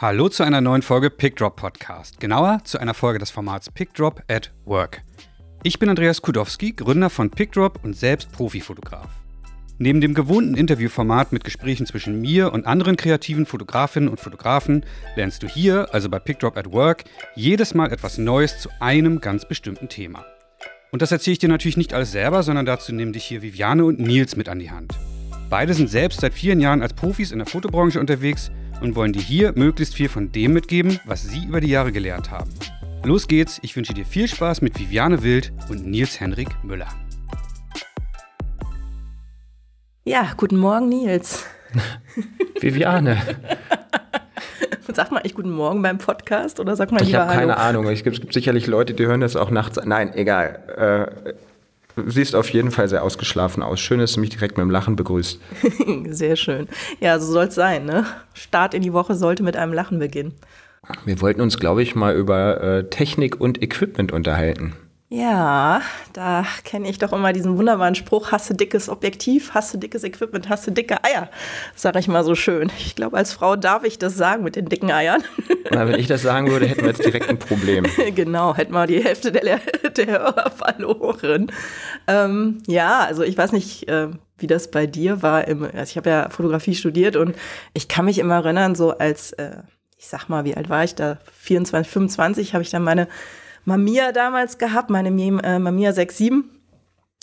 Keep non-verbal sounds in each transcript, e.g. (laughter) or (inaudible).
Hallo zu einer neuen Folge PickDrop Podcast. Genauer zu einer Folge des Formats PickDrop at Work. Ich bin Andreas Kudowski, Gründer von PickDrop und selbst Profifotograf. Neben dem gewohnten Interviewformat mit Gesprächen zwischen mir und anderen kreativen Fotografinnen und Fotografen lernst du hier, also bei PickDrop at Work, jedes Mal etwas Neues zu einem ganz bestimmten Thema. Und das erzähle ich dir natürlich nicht alles selber, sondern dazu nehmen dich hier Viviane und Nils mit an die Hand. Beide sind selbst seit vielen Jahren als Profis in der Fotobranche unterwegs und wollen dir hier möglichst viel von dem mitgeben, was sie über die Jahre gelernt haben. Los geht's, ich wünsche dir viel Spaß mit Viviane Wild und Nils Henrik Müller. Ja, guten Morgen, Nils. (laughs) Viviane. (laughs) Sag mal ich guten Morgen beim Podcast oder sag mal ich lieber Ich habe keine Ahnung. Es gibt, es gibt, sicherlich Leute, die hören das auch nachts. Nein, egal. Äh, siehst auf jeden Fall sehr ausgeschlafen aus. Schön, dass du mich direkt mit dem Lachen begrüßt. (laughs) sehr schön. Ja, so soll es sein. Ne? Start in die Woche sollte mit einem Lachen beginnen. Wir wollten uns, glaube ich, mal über äh, Technik und Equipment unterhalten. Ja, da kenne ich doch immer diesen wunderbaren Spruch, hasse dickes Objektiv, hasse dickes Equipment, hasse dicke Eier, sage ich mal so schön. Ich glaube, als Frau darf ich das sagen mit den dicken Eiern. (laughs) Na, wenn ich das sagen würde, hätten wir jetzt direkt ein Problem. (laughs) genau, hätten wir die Hälfte der, (laughs) der Hörer verloren. Ähm, ja, also ich weiß nicht, äh, wie das bei dir war. Im, also ich habe ja Fotografie studiert und ich kann mich immer erinnern, so als, äh, ich sag mal, wie alt war ich da? 24, 25 habe ich dann meine Mamiya damals gehabt, meine äh, Mamiya 6.7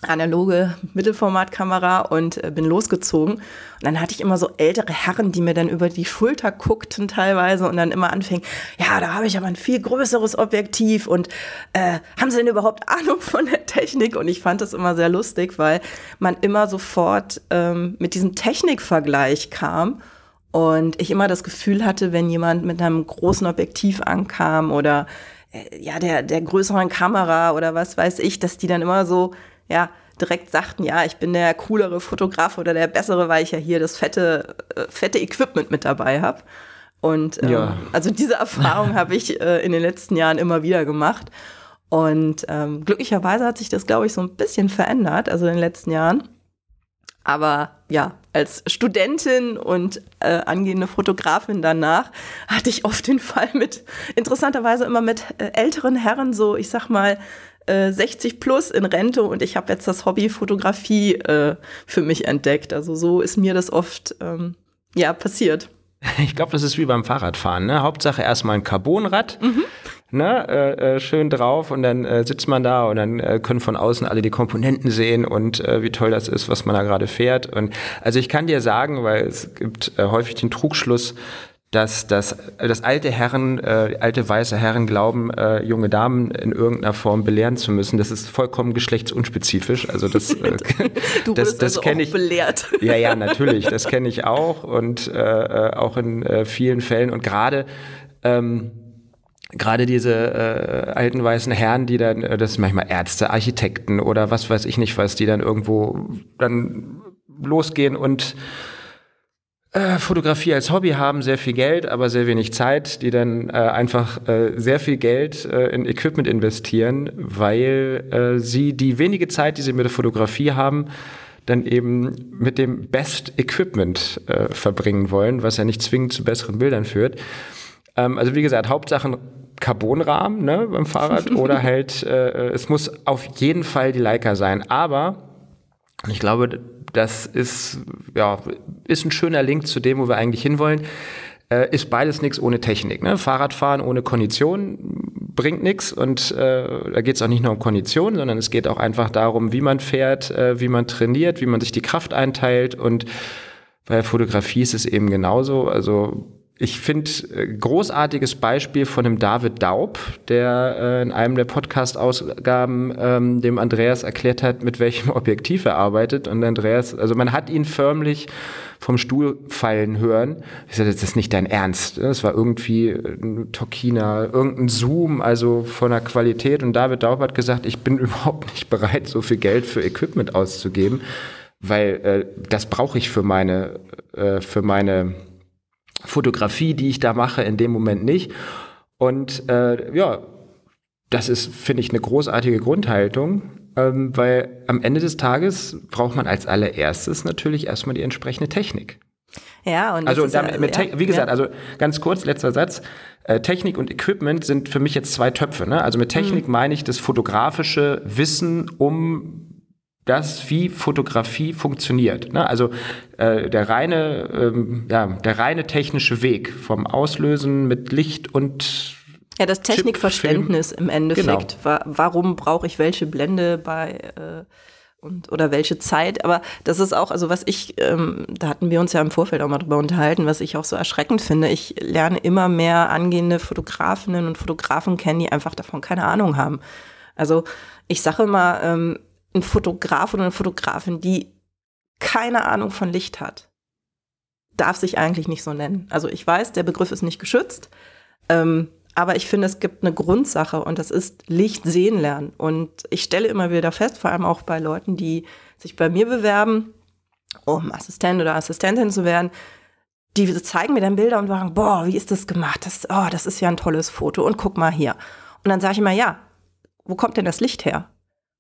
analoge Mittelformatkamera und äh, bin losgezogen. Und dann hatte ich immer so ältere Herren, die mir dann über die Schulter guckten teilweise und dann immer anfingen, ja, da habe ich aber ein viel größeres Objektiv und äh, haben sie denn überhaupt Ahnung von der Technik? Und ich fand das immer sehr lustig, weil man immer sofort ähm, mit diesem Technikvergleich kam. Und ich immer das Gefühl hatte, wenn jemand mit einem großen Objektiv ankam oder ja, der, der größeren Kamera oder was weiß ich, dass die dann immer so, ja, direkt sagten, ja, ich bin der coolere Fotograf oder der bessere, weil ich ja hier das fette, äh, fette Equipment mit dabei habe. Und ähm, ja. also diese Erfahrung habe ich äh, in den letzten Jahren immer wieder gemacht. Und ähm, glücklicherweise hat sich das, glaube ich, so ein bisschen verändert, also in den letzten Jahren. Aber ja, als Studentin und äh, angehende Fotografin danach hatte ich oft den Fall mit, interessanterweise immer mit äh, älteren Herren, so ich sag mal äh, 60 plus in Rente und ich habe jetzt das Hobby Fotografie äh, für mich entdeckt. Also so ist mir das oft ähm, ja passiert. Ich glaube, das ist wie beim Fahrradfahren. Ne? Hauptsache erstmal ein Carbonrad. Mhm ne, äh, äh, schön drauf und dann äh, sitzt man da und dann äh, können von außen alle die Komponenten sehen und äh, wie toll das ist, was man da gerade fährt. Und also ich kann dir sagen, weil es gibt äh, häufig den Trugschluss, dass, dass, dass alte Herren, äh, alte weiße Herren glauben, äh, junge Damen in irgendeiner Form belehren zu müssen. Das ist vollkommen geschlechtsunspezifisch. Also das, äh, (laughs) du (laughs) das, das also kenne ich. Belehrt. Ja, ja, natürlich. Das kenne ich auch und äh, äh, auch in äh, vielen Fällen und gerade ähm, gerade diese äh, alten weißen Herren, die dann, äh, das sind manchmal Ärzte, Architekten oder was weiß ich nicht was, die dann irgendwo dann losgehen und äh, Fotografie als Hobby haben, sehr viel Geld, aber sehr wenig Zeit, die dann äh, einfach äh, sehr viel Geld äh, in Equipment investieren, weil äh, sie die wenige Zeit, die sie mit der Fotografie haben, dann eben mit dem Best Equipment äh, verbringen wollen, was ja nicht zwingend zu besseren Bildern führt. Ähm, also wie gesagt, Hauptsachen Carbonrahmen ne, beim Fahrrad (laughs) oder halt, äh, es muss auf jeden Fall die Leica sein. Aber ich glaube, das ist, ja, ist ein schöner Link zu dem, wo wir eigentlich hinwollen. Äh, ist beides nichts ohne Technik. Ne? Fahrradfahren ohne Kondition bringt nichts und äh, da geht es auch nicht nur um Kondition, sondern es geht auch einfach darum, wie man fährt, äh, wie man trainiert, wie man sich die Kraft einteilt und bei Fotografie ist es eben genauso. Also ich finde, äh, großartiges Beispiel von dem David Daub, der äh, in einem der Podcast-Ausgaben ähm, dem Andreas erklärt hat, mit welchem (laughs) Objektiv er arbeitet. Und Andreas, also man hat ihn förmlich vom Stuhl fallen hören. Ich sagte, das ist nicht dein Ernst. Das war irgendwie ein Tokina, irgendein Zoom, also von der Qualität. Und David Daub hat gesagt, ich bin (laughs) überhaupt nicht bereit, so viel Geld für Equipment auszugeben, weil äh, das brauche ich für meine, äh, für meine Fotografie, die ich da mache, in dem Moment nicht. Und äh, ja, das ist, finde ich, eine großartige Grundhaltung, ähm, weil am Ende des Tages braucht man als allererstes natürlich erstmal die entsprechende Technik. Ja, und also damit, mit ja, wie gesagt, ja. also ganz kurz, letzter Satz. Äh, Technik und Equipment sind für mich jetzt zwei Töpfe. Ne? Also mit Technik meine ich das fotografische Wissen um das, wie Fotografie funktioniert. Ne? Also äh, der reine, ähm, ja, der reine technische Weg vom Auslösen mit Licht und Ja, das Technikverständnis im Endeffekt. Genau. Wa warum brauche ich welche Blende bei äh, und oder welche Zeit? Aber das ist auch, also was ich, ähm, da hatten wir uns ja im Vorfeld auch mal drüber unterhalten, was ich auch so erschreckend finde. Ich lerne immer mehr angehende Fotografinnen und Fotografen kennen, die einfach davon keine Ahnung haben. Also ich sage immer, ähm, ein Fotograf oder eine Fotografin, die keine Ahnung von Licht hat, darf sich eigentlich nicht so nennen. Also ich weiß, der Begriff ist nicht geschützt. Ähm, aber ich finde, es gibt eine Grundsache und das ist Licht sehen lernen. Und ich stelle immer wieder fest, vor allem auch bei Leuten, die sich bei mir bewerben, um Assistent oder Assistentin zu werden, die zeigen mir dann Bilder und sagen, boah, wie ist das gemacht? Das, oh, das ist ja ein tolles Foto und guck mal hier. Und dann sage ich immer, ja, wo kommt denn das Licht her?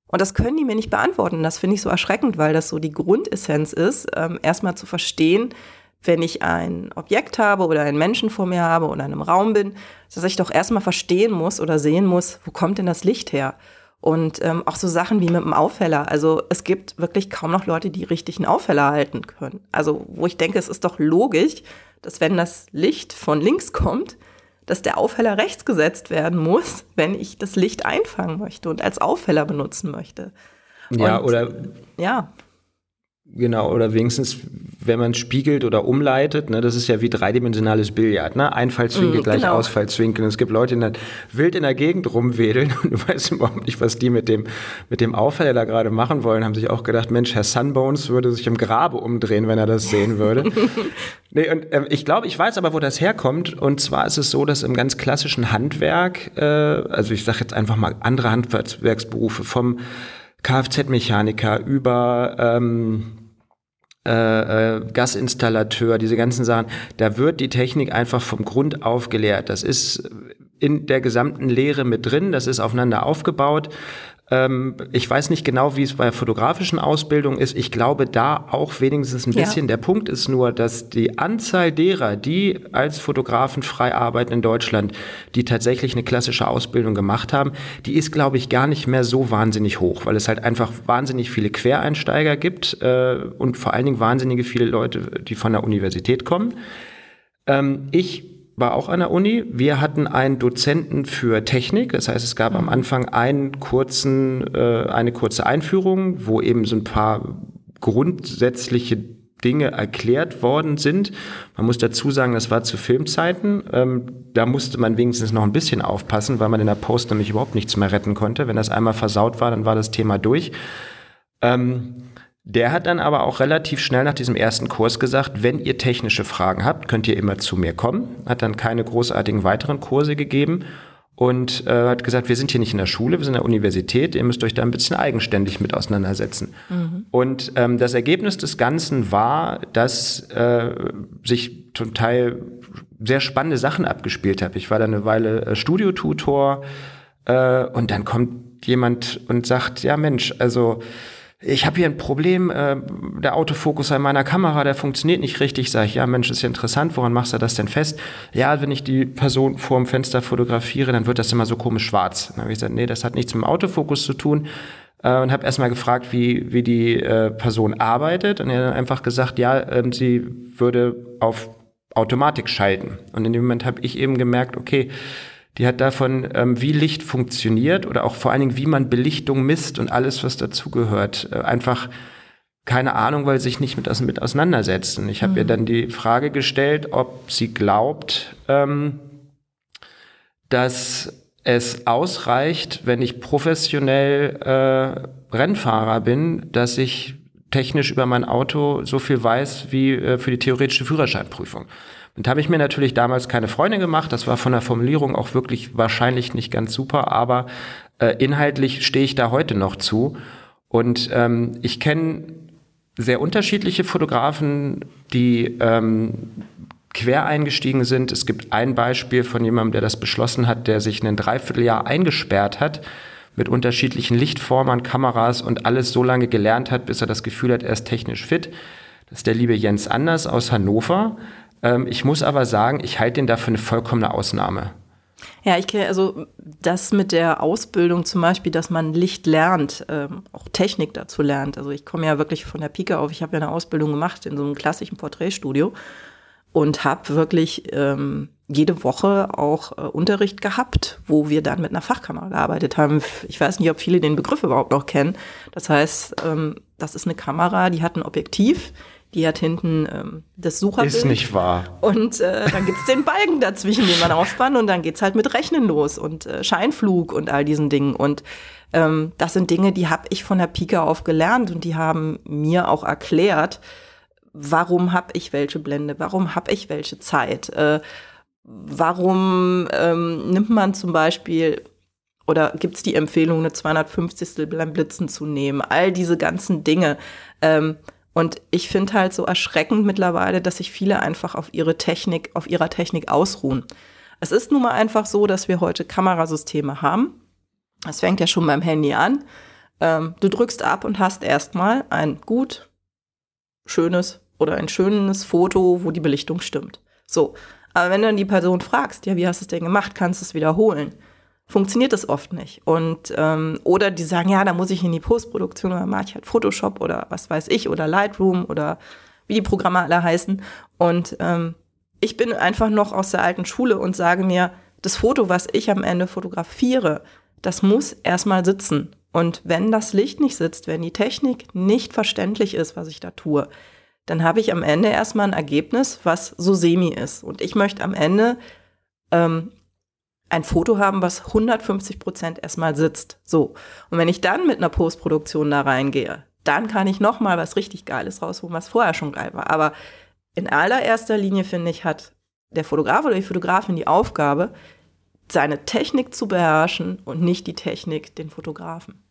Und das können die mir nicht beantworten. Das finde ich so erschreckend, weil das so die Grundessenz ist, ähm, erstmal zu verstehen, wenn ich ein Objekt habe oder einen Menschen vor mir habe oder in einem Raum bin, dass ich doch erstmal verstehen muss oder sehen muss, wo kommt denn das Licht her? Und ähm, auch so Sachen wie mit dem Aufheller. Also es gibt wirklich kaum noch Leute, die richtig einen Aufheller halten können. Also wo ich denke, es ist doch logisch, dass wenn das Licht von links kommt, dass der Aufheller rechts gesetzt werden muss, (laughs) wenn ich das Licht einfangen möchte und als Aufheller benutzen möchte. ja, Und- oder Ja, Genau, oder wenigstens, wenn man spiegelt oder umleitet, ne, das ist ja wie dreidimensionales Billard, ne? Einfallswinkel Mm, gleich genau. Ausfallswinkel. Und es gibt Leute, die dann wild in der Gegend rumwedeln (laughs) und du weißt überhaupt nicht, was die mit dem, mit dem Aufheller da gerade machen wollen, haben sich auch gedacht, Mensch, Herr Sunbones würde sich im Grabe umdrehen, wenn er das sehen würde. (laughs) nee, und ähm, ich glaube, ich weiß aber, wo das herkommt. Und zwar ist es so, dass im ganz klassischen Handwerk, äh, also ich sage jetzt einfach mal andere Handwerksberufe, vom Kfz-Mechaniker über ähm, äh, äh, Gasinstallateur, diese ganzen Sachen, da wird die Technik einfach vom Grund auf gelehrt. Das ist in der gesamten Lehre mit drin, das ist aufeinander aufgebaut. Ähm, ich weiß nicht genau, wie es bei fotografischen Ausbildungen ist. Ich glaube, da auch wenigstens ein Ja. bisschen. Der Punkt ist nur, dass die Anzahl derer, die als Fotografen frei arbeiten in Deutschland, die tatsächlich eine klassische Ausbildung gemacht haben, die ist, glaube ich, gar nicht mehr so wahnsinnig hoch, weil es halt einfach wahnsinnig viele Quereinsteiger gibt äh, und vor allen Dingen wahnsinnige viele Leute, die von der Universität kommen. Ähm, ich war auch an der Uni. Wir hatten einen Dozenten für Technik. Das heißt, es gab am Anfang einen kurzen, äh, eine kurze Einführung, wo eben so ein paar grundsätzliche Dinge erklärt worden sind. Man muss dazu sagen, das war zu Filmzeiten. Ähm, da musste man wenigstens noch ein bisschen aufpassen, weil man in der Post nämlich überhaupt nichts mehr retten konnte. Wenn das einmal versaut war, dann war das Thema durch. Ähm, der hat dann aber auch relativ schnell nach diesem ersten Kurs gesagt, wenn ihr technische Fragen habt, könnt ihr immer zu mir kommen. Hat dann keine großartigen weiteren Kurse gegeben und äh, hat gesagt, wir sind hier nicht in der Schule, wir sind in der Universität, ihr müsst euch da ein bisschen eigenständig mit auseinandersetzen. Und ähm, das Ergebnis des Ganzen war, dass äh, sich zum Teil sehr spannende Sachen abgespielt hat. Ich war da eine Weile äh, Studiotutor äh, und dann kommt jemand und sagt, ja Mensch, also ich habe hier ein Problem, äh, der Autofokus an meiner Kamera, der funktioniert nicht richtig. Sag ich, ja Mensch, ist ja interessant, woran machst du das denn fest? Ja, wenn ich die Person vor dem Fenster fotografiere, dann wird das immer so komisch schwarz. Dann habe ich gesagt, nee, das hat nichts mit dem Autofokus zu tun. Äh, und habe erstmal gefragt, wie, wie die äh, Person arbeitet. Und er hat einfach gesagt, ja, ähm, sie würde auf Automatik schalten. Und in dem Moment habe ich eben gemerkt, okay, die hat davon, ähm, wie Licht funktioniert oder auch vor allen Dingen, wie man Belichtung misst und alles, was dazugehört, äh, einfach keine Ahnung, weil sie sich nicht mit, mit auseinandersetzen. Ich habe ihr dann die Frage gestellt, ob sie glaubt, ähm, dass es ausreicht, wenn ich professionell äh, Rennfahrer bin, dass ich technisch über mein Auto so viel weiß wie äh, für die theoretische Führerscheinprüfung. Und da habe ich mir natürlich damals keine Freunde gemacht. Das war von der Formulierung auch wirklich wahrscheinlich nicht ganz super, aber äh, inhaltlich stehe ich da heute noch zu. Und ähm, ich kenne sehr unterschiedliche Fotografen, die ähm, quer eingestiegen sind. Es gibt ein Beispiel von jemandem, der das beschlossen hat, der sich ein Dreivierteljahr eingesperrt hat mit unterschiedlichen Lichtformern, Kameras und alles so lange gelernt hat, bis er das Gefühl hat, er ist technisch fit. Das ist der liebe Jens Anders aus Hannover. Ähm, ich muss aber sagen, ich halte den da für eine vollkommene Ausnahme. Ja, ich kenne also das mit der Ausbildung zum Beispiel, dass man Licht lernt, ähm, auch Technik dazu lernt. Also ich komme ja wirklich von der Pike auf. Ich habe ja eine Ausbildung gemacht in so einem klassischen Porträtstudio und habe wirklich ähm, jede Woche auch äh, Unterricht gehabt, wo wir dann mit einer Fachkamera gearbeitet haben. Ich weiß nicht, ob viele den Begriff überhaupt noch kennen. Das heißt, ähm, das ist eine Kamera, die hat ein Objektiv, die hat hinten ähm, das Sucherbild. Ist nicht wahr. Und äh, dann gibt's den Balken dazwischen, den man (laughs) aufspannt und dann geht's halt mit Rechnen los und äh, Scheinflug und all diesen Dingen. Und ähm, das sind Dinge, die habe ich von der Pike auf gelernt und die haben mir auch erklärt, warum habe ich welche Blende, warum habe ich welche Zeit. Äh, warum ähm, nimmt man zum Beispiel oder gibt es die Empfehlung, eine 250. beim Blitzen zu nehmen? All diese ganzen Dinge. Ähm, und ich finde halt so erschreckend mittlerweile, dass sich viele einfach auf ihre Technik, auf ihrer Technik ausruhen. Es ist nun mal einfach so, dass wir heute Kamerasysteme haben. Das fängt ja schon beim Handy an. Ähm, du drückst ab und hast erstmal ein gut, schönes oder ein schönes Foto, wo die Belichtung stimmt. So, aber wenn du dann die Person fragst, ja, wie hast du es denn gemacht, kannst du es wiederholen, funktioniert das oft nicht. Und ähm, oder die sagen, ja, da muss ich in die Postproduktion oder mache ich halt Photoshop oder was weiß ich oder Lightroom oder wie die Programme alle heißen. Und ähm, ich bin einfach noch aus der alten Schule und sage mir, das Foto, was ich am Ende fotografiere, das muss erstmal sitzen. Und wenn das Licht nicht sitzt, wenn die Technik nicht verständlich ist, was ich da tue, dann habe ich am Ende erstmal ein Ergebnis, was so semi ist. Und ich möchte am Ende ähm, ein Foto haben, was 150 Prozent erstmal sitzt. So. Und wenn ich dann mit einer Postproduktion da reingehe, dann kann ich noch mal was richtig Geiles rausholen, was vorher schon geil war. Aber in allererster Linie, finde ich, hat der Fotograf oder die Fotografin die Aufgabe, seine Technik zu beherrschen und nicht die Technik den Fotografen.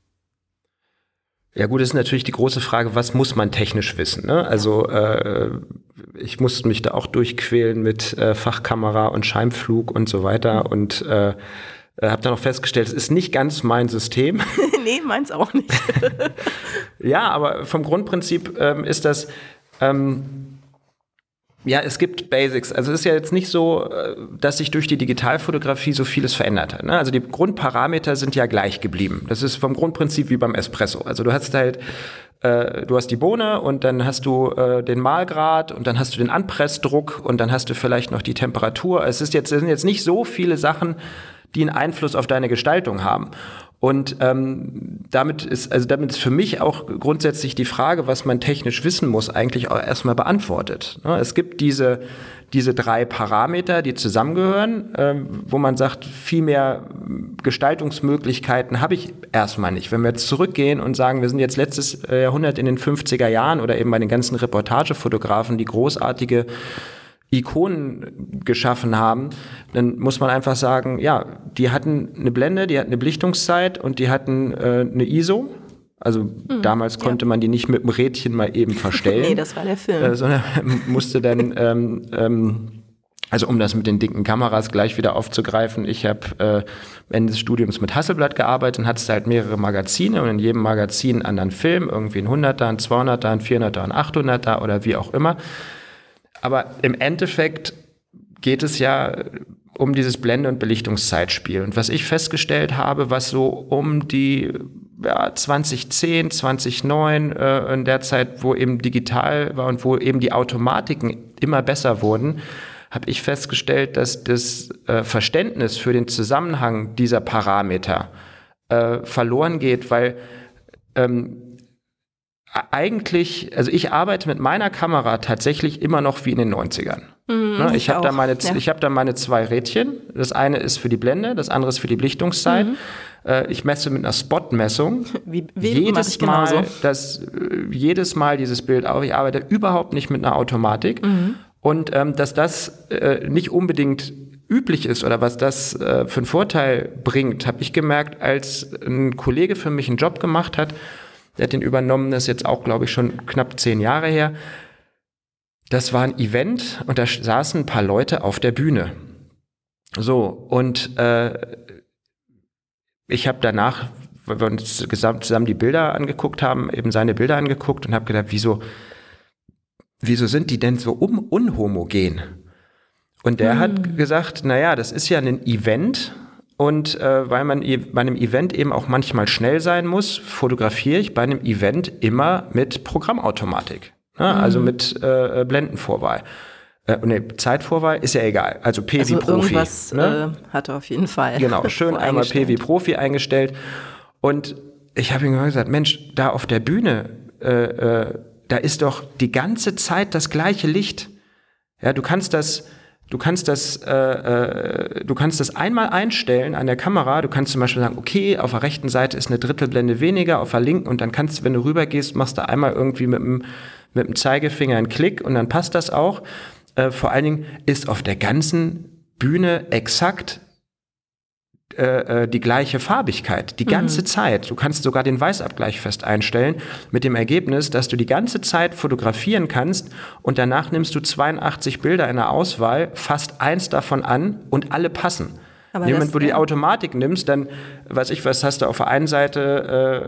Ja gut, ist natürlich die große Frage, was muss man technisch wissen? Ne? Also äh, ich musste mich da auch durchquälen mit äh, Fachkamera und Scheinflug und so weiter und äh, äh habe dann auch festgestellt, es ist nicht ganz mein System. (laughs) nee, meins auch nicht. (laughs) ja, aber vom Grundprinzip ähm, ist das ähm, ja, es gibt Basics. Also es ist ja jetzt nicht so, äh, dass sich durch die Digitalfotografie so vieles verändert hat. Ne? Also die Grundparameter sind ja gleich geblieben. Das ist vom Grundprinzip wie beim Espresso. Also du hast halt, äh, du hast die Bohne und dann hast du äh, den Mahlgrad und dann hast du den Anpressdruck und dann hast du vielleicht noch die Temperatur. Es ist jetzt, es sind jetzt nicht so viele Sachen, die einen Einfluss auf deine Gestaltung haben. Und ähm, damit ist, also damit ist für mich auch grundsätzlich die Frage, was man technisch wissen muss, eigentlich auch erstmal beantwortet. Ne? Es gibt diese, diese drei Parameter, die zusammengehören, ähm, wo man sagt, viel mehr Gestaltungsmöglichkeiten habe ich erstmal nicht. Wenn wir jetzt zurückgehen und sagen, wir sind jetzt letztes äh, Jahrhundert in den 50er Jahren oder eben bei den ganzen Reportagefotografen, die großartige Ikonen geschaffen haben, dann muss man einfach sagen, ja, die hatten eine Blende, die hatten eine Belichtungszeit und die hatten äh, eine ISO. Also mhm, damals konnte ja. man die nicht mit dem Rädchen mal eben (laughs) verstellen. nee, das war der Film. Äh, sondern (laughs) musste dann, ähm, ähm, also um das mit den dicken Kameras gleich wieder aufzugreifen, ich habe äh, Ende des Studiums mit Hasselblatt gearbeitet und hatte halt mehrere Magazine und in jedem Magazin einen anderen Film, irgendwie ein 100er, ein 200er, ein 400er, ein 800er oder wie auch immer. Aber im Endeffekt geht es ja um dieses Blende- und Belichtungszeitspiel. Und was ich festgestellt habe, was so um die ja, 2010, 2009, äh, in der Zeit, wo eben digital war und wo eben die Automatiken immer besser wurden, habe ich festgestellt, dass das äh, Verständnis für den Zusammenhang dieser Parameter äh, verloren geht, weil ähm, eigentlich, also ich arbeite mit meiner Kamera tatsächlich immer noch wie in den 90ern. Mhm, ne, ich habe da, meine, ja. hab da meine zwei Rädchen. Das eine ist für die Blende, das andere ist für die Belichtungszeit. Mhm. Äh, ich messe mit einer Spot-Messung. (laughs) Wie, wie jedes Mal, das, äh, jedes Mal dieses Bild auch. Ich arbeite überhaupt nicht mit einer Automatik. Mhm. Und ähm, dass das äh, nicht unbedingt üblich ist oder was das äh, für einen Vorteil bringt, habe ich gemerkt, als ein Kollege für mich einen Job gemacht hat der hat den übernommen, das ist jetzt auch, glaube ich, schon knapp zehn Jahre her. Das war ein Event und da saßen ein paar Leute auf der Bühne. So, und äh, ich habe danach, weil wir uns zusammen die Bilder angeguckt haben, eben seine Bilder angeguckt und habe gedacht, wieso, wieso sind die denn so um, unhomogen? Und der mhm. hat gesagt, naja, das ist ja ein Event und äh, weil man e-, bei einem Event eben auch manchmal schnell sein muss, fotografiere ich bei einem Event immer mit Programmautomatik. Ne? Mhm. Also mit äh, Blendenvorwahl. Äh, nee, Zeitvorwahl ist ja egal. Also P also wie Profi. Irgendwas ne? äh, hat er auf jeden Fall. Genau, (laughs) schön einmal P wie Profi eingestellt. Und ich habe ihm gesagt, Mensch, da auf der Bühne, äh, äh, da ist doch die ganze Zeit das gleiche Licht. Ja, du kannst das Du kannst das, äh, äh, du kannst das einmal einstellen an der Kamera. Du kannst zum Beispiel sagen, okay, auf der rechten Seite ist eine Drittelblende weniger, auf der linken und dann kannst, du, wenn du rübergehst, machst du einmal irgendwie mit dem, mit dem Zeigefinger einen Klick und dann passt das auch. Äh, vor allen Dingen ist auf der ganzen Bühne exakt äh, äh, die gleiche Farbigkeit, die ganze mhm. Zeit. Du kannst sogar den Weißabgleich fest einstellen, mit dem Ergebnis, dass du die ganze Zeit fotografieren kannst und danach nimmst du 82 Bilder in der Auswahl, fasst eins davon an und alle passen. Aber Moment, wo du die Automatik nimmst, dann, weiß ich was, hast du auf der einen Seite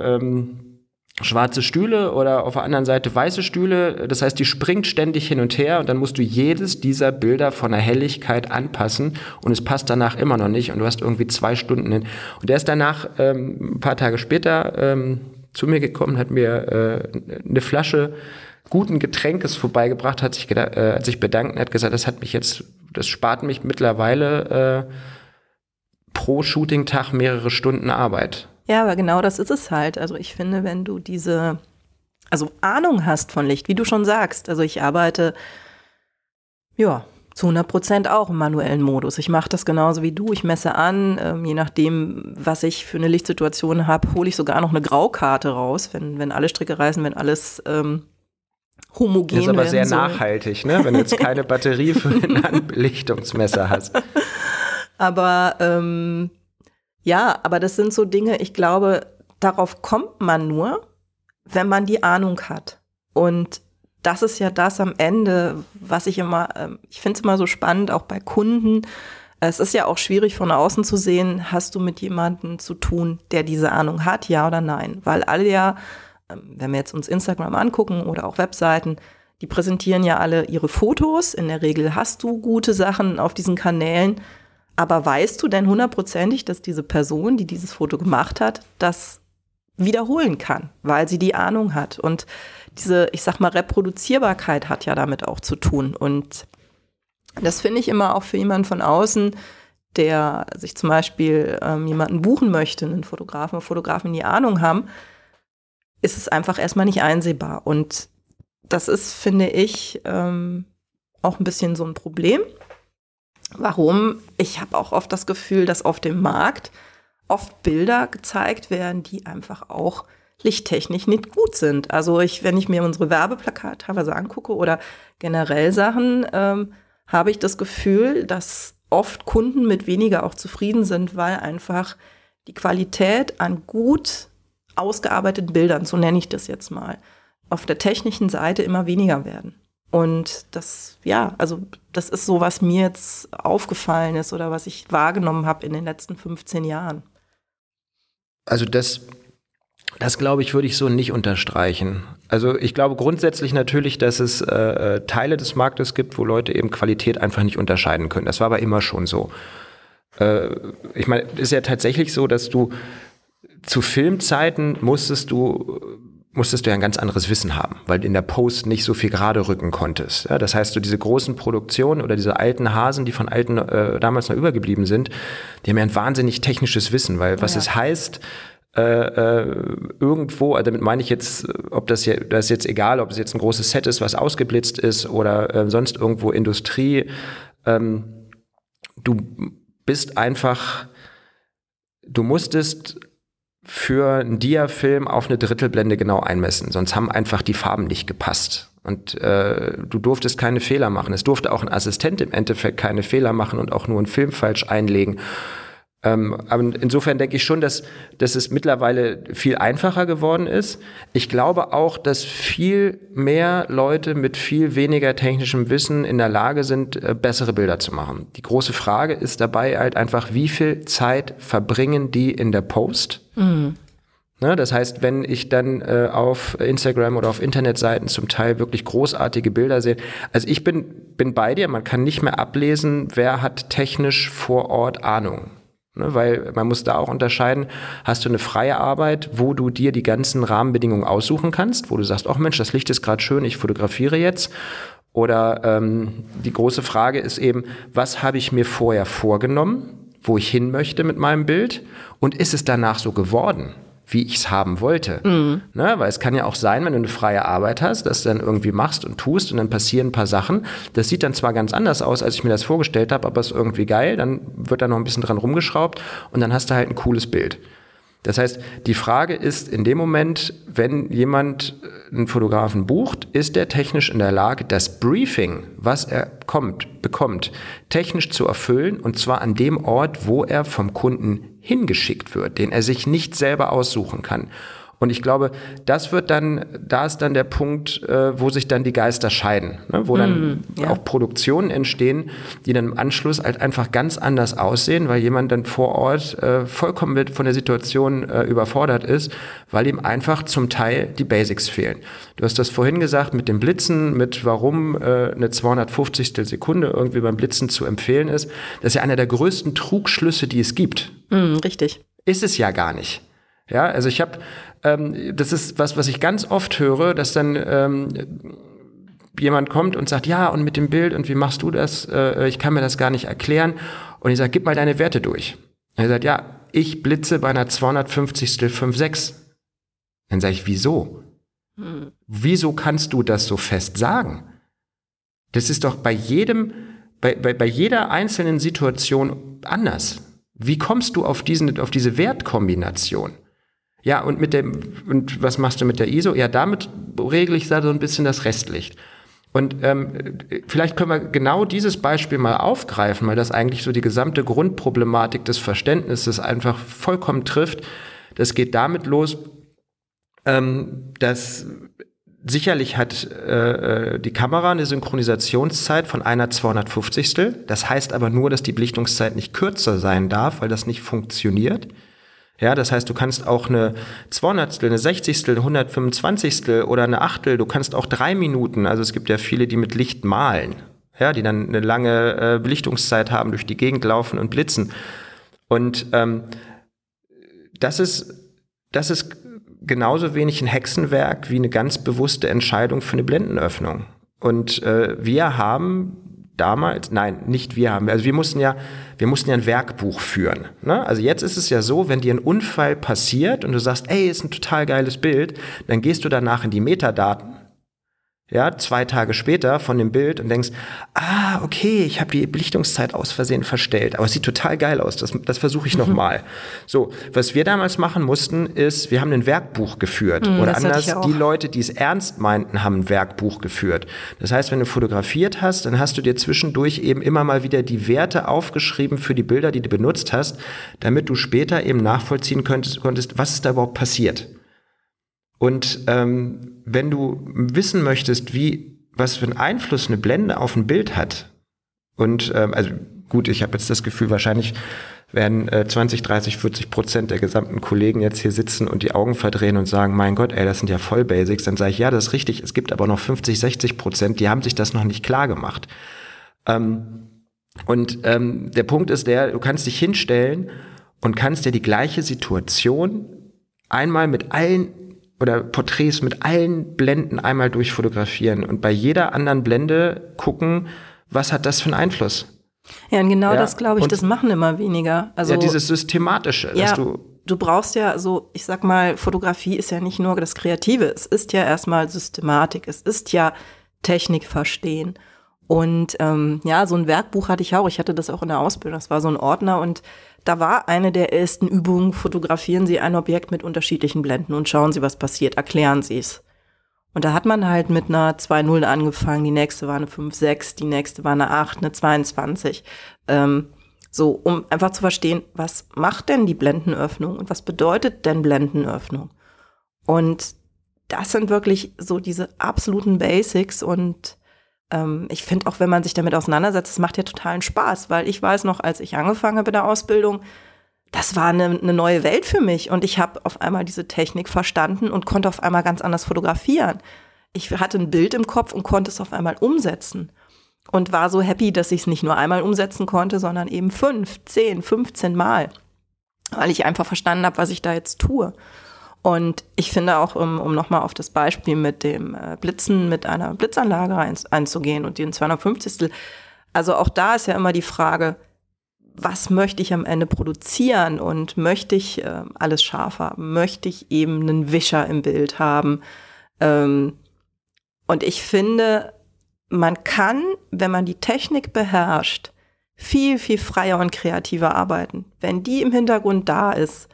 äh, ähm, schwarze Stühle oder auf der anderen Seite weiße Stühle. Das heißt, die springt ständig hin und her und dann musst du jedes dieser Bilder von der Helligkeit anpassen und es passt danach immer noch nicht und du hast irgendwie zwei Stunden hin. Und der ist danach ähm, ein paar Tage später ähm, zu mir gekommen, hat mir äh, eine Flasche guten Getränkes vorbeigebracht, hat sich, äh, hat sich bedankt und hat gesagt, das hat mich jetzt, das spart mich mittlerweile äh, pro Shooting-Tag mehrere Stunden Arbeit. Ja, aber genau das ist es halt. Also ich finde, wenn du diese, also Ahnung hast von Licht, wie du schon sagst, also ich arbeite, ja, zu 100 Prozent auch im manuellen Modus. Ich mache das genauso wie du. Ich messe an, ähm, je nachdem, was ich für eine Lichtsituation habe, hole ich sogar noch eine Graukarte raus, wenn, wenn alle Stricke reißen, wenn alles ähm, homogen ist. Das ist aber sehr soll. nachhaltig, ne? wenn du jetzt keine Batterie für ein (laughs) Belichtungsmesser hast. Aber ähm, ja, aber das sind so Dinge, ich glaube, darauf kommt man nur, wenn man die Ahnung hat. Und das ist ja das am Ende, was ich immer, ähm, ich finde es immer so spannend, auch bei Kunden. Es ist ja auch schwierig von außen zu sehen, hast du mit jemandem zu tun, der diese Ahnung hat, ja oder nein? Weil alle ja, ähm, wenn wir jetzt uns Instagram angucken oder auch Webseiten, die präsentieren ja alle ihre Fotos. In der Regel hast du gute Sachen auf diesen Kanälen. Aber weißt du denn hundertprozentig, dass diese Person, die dieses Foto gemacht hat, das wiederholen kann, weil sie die Ahnung hat. Und diese, ich sag mal, Reproduzierbarkeit hat ja damit auch zu tun. Und das finde ich immer auch für jemanden von außen, der sich zum Beispiel ähm, jemanden buchen möchte, einen Fotografen, Fotografen, die Ahnung haben, ist es einfach erstmal nicht einsehbar. Und das ist, finde ich, ähm, auch ein bisschen so ein Problem. Warum? Ich habe auch oft das Gefühl, dass auf dem Markt oft Bilder gezeigt werden, die einfach auch lichttechnisch nicht gut sind. Also ich, wenn ich mir unsere Werbeplakate teilweise angucke oder generell Sachen, ähm, habe ich das Gefühl, dass oft Kunden mit weniger auch zufrieden sind, weil einfach die Qualität an gut ausgearbeiteten Bildern, so nenne ich das jetzt mal, auf der technischen Seite immer weniger werden. Und das, ja, also das ist so, was mir jetzt aufgefallen ist oder was ich wahrgenommen habe in den letzten 15 Jahren. Also das, das glaube ich, würde ich so nicht unterstreichen. Also ich glaube grundsätzlich natürlich, dass es äh, äh, Teile des Marktes gibt, wo Leute eben Qualität einfach nicht unterscheiden können. Das war aber immer schon so. Äh, ich meine, es ist ja tatsächlich so, dass du zu Filmzeiten musstest du musstest du ja ein ganz anderes Wissen haben, weil du in der Post nicht so viel gerade rücken konntest. Ja, das heißt, du diese großen Produktionen oder diese alten Hasen, die von alten äh, damals noch übergeblieben sind, die haben ja ein wahnsinnig technisches Wissen, weil was ja. es heißt, äh, äh, irgendwo, also damit meine ich jetzt, ob das, hier, das ist jetzt egal, ob es jetzt ein großes Set ist, was ausgeblitzt ist oder äh, sonst irgendwo Industrie, ähm, du bist einfach, du musstest für einen Dia-Film auf eine Drittelblende genau einmessen. Sonst haben einfach die Farben nicht gepasst. Und äh, du durftest keine Fehler machen. Es durfte auch ein Assistent im Endeffekt keine Fehler machen und auch nur einen Film falsch einlegen. Ähm, aber insofern denke ich schon, dass, dass es mittlerweile viel einfacher geworden ist. Ich glaube auch, dass viel mehr Leute mit viel weniger technischem Wissen in der Lage sind, äh, bessere Bilder zu machen. Die große Frage ist dabei halt einfach, wie viel Zeit verbringen die in der Post? Mhm. Ne, das heißt, wenn ich dann äh, auf Instagram oder auf Internetseiten zum Teil wirklich großartige Bilder sehe, also ich bin, bin bei dir, man kann nicht mehr ablesen, wer hat technisch vor Ort Ahnung. Ne, weil man muss da auch unterscheiden, hast du eine freie Arbeit, wo du dir die ganzen Rahmenbedingungen aussuchen kannst, wo du sagst, ach Mensch, das Licht ist gerade schön, ich fotografiere jetzt. Oder ähm, die große Frage ist eben, was habe ich mir vorher vorgenommen, wo ich hin möchte mit meinem Bild und ist es danach so geworden? Wie ich es haben wollte. Mhm. Ne? Weil es kann ja auch sein, wenn du eine freie Arbeit hast, dass du dann irgendwie machst und tust und dann passieren ein paar Sachen. Das sieht dann zwar ganz anders aus, als ich mir das vorgestellt habe, aber es ist irgendwie geil. Dann wird da noch ein bisschen dran rumgeschraubt und dann hast du halt ein cooles Bild. Das heißt, die Frage ist in dem Moment, wenn jemand äh, einen Fotografen bucht, ist der technisch in der Lage, das Briefing, was er kommt, bekommt, technisch zu erfüllen und zwar an dem Ort, wo er vom Kunden hingeschickt wird, den er sich nicht selber aussuchen kann. Und ich glaube, das wird dann, da ist dann der Punkt, äh, wo sich dann die Geister scheiden, ne? wo dann mm, ja. auch Produktionen entstehen, die dann im Anschluss halt einfach ganz anders aussehen, weil jemand dann vor Ort äh, vollkommen mit von der Situation äh, überfordert ist, weil ihm einfach zum Teil die Basics fehlen. Du hast das vorhin gesagt mit dem Blitzen, mit warum äh, eine 250. Sekunde irgendwie beim Blitzen zu empfehlen ist. Das ist ja einer der größten Trugschlüsse, die es gibt. Mm, richtig. Ist es ja gar nicht. Ja, also ich habe, ähm, das ist was, was ich ganz oft höre, dass dann ähm, jemand kommt und sagt, ja, und mit dem Bild und wie machst du das? Äh, ich kann mir das gar nicht erklären. Und ich sage, gib mal deine Werte durch. Und er sagt, ja, ich blitze bei einer 250. 5,6. Dann sage ich, wieso? Hm. Wieso kannst du das so fest sagen? Das ist doch bei jedem, bei, bei, bei jeder einzelnen Situation anders. Wie kommst du auf, diesen, auf diese Wertkombination? Ja, und mit dem, und was machst du mit der ISO? Ja, damit regle ich da so ein bisschen das Restlicht. Und ähm, vielleicht können wir genau dieses Beispiel mal aufgreifen, weil das eigentlich so die gesamte Grundproblematik des Verständnisses einfach vollkommen trifft. Das geht damit los, ähm, dass sicherlich hat äh, äh die Kamera eine Synchronisationszeit von einer 250. Das heißt aber nur, dass die Belichtungszeit nicht kürzer sein darf, weil das nicht funktioniert. Ja, das heißt, du kannst auch eine 200, eine 60, eine 125 oder eine Achtel, du kannst auch drei Minuten, also es gibt ja viele, die mit Licht malen, ja, die dann eine lange äh, Belichtungszeit haben, durch die Gegend laufen und blitzen. Und ähm, das ist, das ist genauso wenig ein Hexenwerk wie eine ganz bewusste Entscheidung für eine Blendenöffnung. Und äh, wir haben damals, nein, nicht wir haben, also wir mussten ja, wir mussten ja ein Werkbuch führen. Ne? Also jetzt ist es ja so, wenn dir ein Unfall passiert und du sagst, ey, ist ein total geiles Bild, dann gehst du danach in die Metadaten ja, zwei Tage später von dem Bild und denkst, ah, okay, ich habe die Belichtungszeit aus Versehen verstellt, aber es sieht total geil aus, das, das versuche ich nochmal. So, was wir damals machen mussten, ist, wir haben ein Werkbuch geführt. Mhm, Oder anders, die Leute, die es ernst meinten, haben ein Werkbuch geführt. Das heißt, wenn du fotografiert hast, dann hast du dir zwischendurch eben immer mal wieder die Werte aufgeschrieben für die Bilder, die du benutzt hast, damit du später eben nachvollziehen könntest, konntest, was ist da überhaupt passiert. Und ähm, wenn du wissen möchtest, wie, was für einen Einfluss eine Blende auf ein Bild hat, und ähm, also gut, ich habe jetzt das Gefühl, wahrscheinlich werden äh, 20, 30, 40 Prozent der gesamten Kollegen jetzt hier sitzen und die Augen verdrehen und sagen, mein Gott, ey, das sind ja voll Basics. Dann sage ich, ja, das ist richtig. Es gibt aber noch 50, 60 Prozent, die haben sich das noch nicht klar gemacht. Ähm, und ähm, der Punkt ist der, du kannst dich hinstellen und kannst dir die gleiche Situation einmal mit allen oder Porträts mit allen Blenden einmal durchfotografieren und bei jeder anderen Blende gucken, was hat das für einen Einfluss. Ja, und genau ja, das glaube ich, das machen immer weniger. Also ja, dieses systematische, ja, du du brauchst ja so, ich sag mal, Fotografie ist ja nicht nur das Kreative, es ist ja erstmal Systematik, es ist ja Technik verstehen. Und ähm, ja, so ein Werkbuch hatte ich auch. Ich hatte das auch in der Ausbildung. Das war so ein Ordner und da war eine der ersten Übungen, fotografieren Sie ein Objekt mit unterschiedlichen Blenden und schauen Sie, was passiert, erklären Sie es. Und da hat man halt mit einer 2.0 angefangen, die nächste war eine 5.6, die nächste war eine 8, eine 22. Ähm, so, um einfach zu verstehen, was macht denn die Blendenöffnung und was bedeutet denn Blendenöffnung? Und das sind wirklich so diese absoluten Basics und ähm, ich finde auch, wenn man sich damit auseinandersetzt, es macht ja totalen Spaß, weil ich weiß noch, als ich angefangen habe in der Ausbildung, das war eine, eine neue Welt für mich und ich habe auf einmal diese Technik verstanden und konnte auf einmal ganz anders fotografieren. Ich hatte ein Bild im Kopf und konnte es auf einmal umsetzen und war so happy, dass ich es nicht nur einmal umsetzen konnte, sondern eben fünf, zehn, 15 Mal, weil ich einfach verstanden habe, was ich da jetzt tue. Und ich finde auch, um, um nochmal auf das Beispiel mit dem äh, Blitzen mit einer Blitzanlage ein, einzugehen und den 250. Also auch da ist ja immer die Frage, was möchte ich am Ende produzieren und möchte ich äh, alles scharf haben? Möchte ich eben einen Wischer im Bild haben? Ähm, und ich finde, man kann, wenn man die Technik beherrscht, viel, viel freier und kreativer arbeiten. Wenn die im Hintergrund da ist,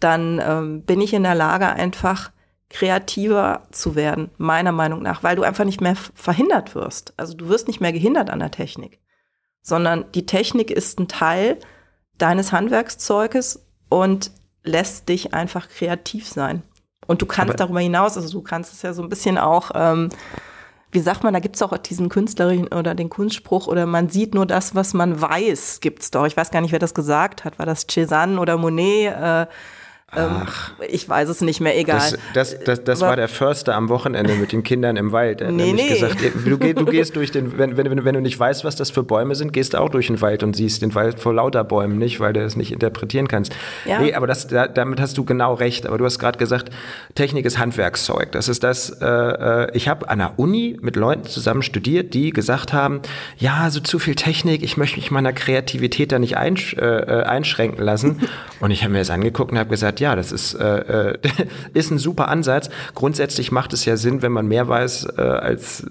dann ähm, bin ich in der Lage, einfach kreativer zu werden, meiner Meinung nach, weil du einfach nicht mehr verhindert wirst. Also du wirst nicht mehr gehindert an der Technik sondern die Technik ist ein Teil deines Handwerkszeuges und lässt dich einfach kreativ sein. Und du kannst Aber darüber hinaus, also du kannst es ja so ein bisschen auch, ähm, wie sagt man, da gibt es auch diesen künstlerischen oder den Kunstspruch oder man sieht nur das, was man weiß, gibt's doch. Ich weiß gar nicht, wer das gesagt hat. War das Cézanne oder Monet? Äh, ähm, Ach. Ich weiß es nicht mehr, egal. Das, das, das, das war der Förster am Wochenende mit den Kindern im Wald. Er hat nee, nee. gesagt, du, du, gehst durch den, wenn, wenn, wenn du nicht weißt, was das für Bäume sind, gehst du auch durch den Wald und siehst den Wald vor lauter Bäumen nicht, weil du es nicht interpretieren kannst. Ja. Nee, aber das, da, damit hast du genau recht. Aber du hast gerade gesagt, Technik ist Handwerkszeug. Das ist das, äh, äh ich habe an der Uni mit Leuten zusammen studiert, die gesagt haben, ja, so zu viel Technik, ich möchte mich meiner Kreativität da nicht einsch äh, äh einschränken lassen. (laughs) und ich habe mir das angeguckt und habe gesagt, gesagt, ja, das ist, äh, äh (laughs) ist ein super Ansatz. Grundsätzlich macht es ja Sinn, wenn man mehr weiß, äh, als äh,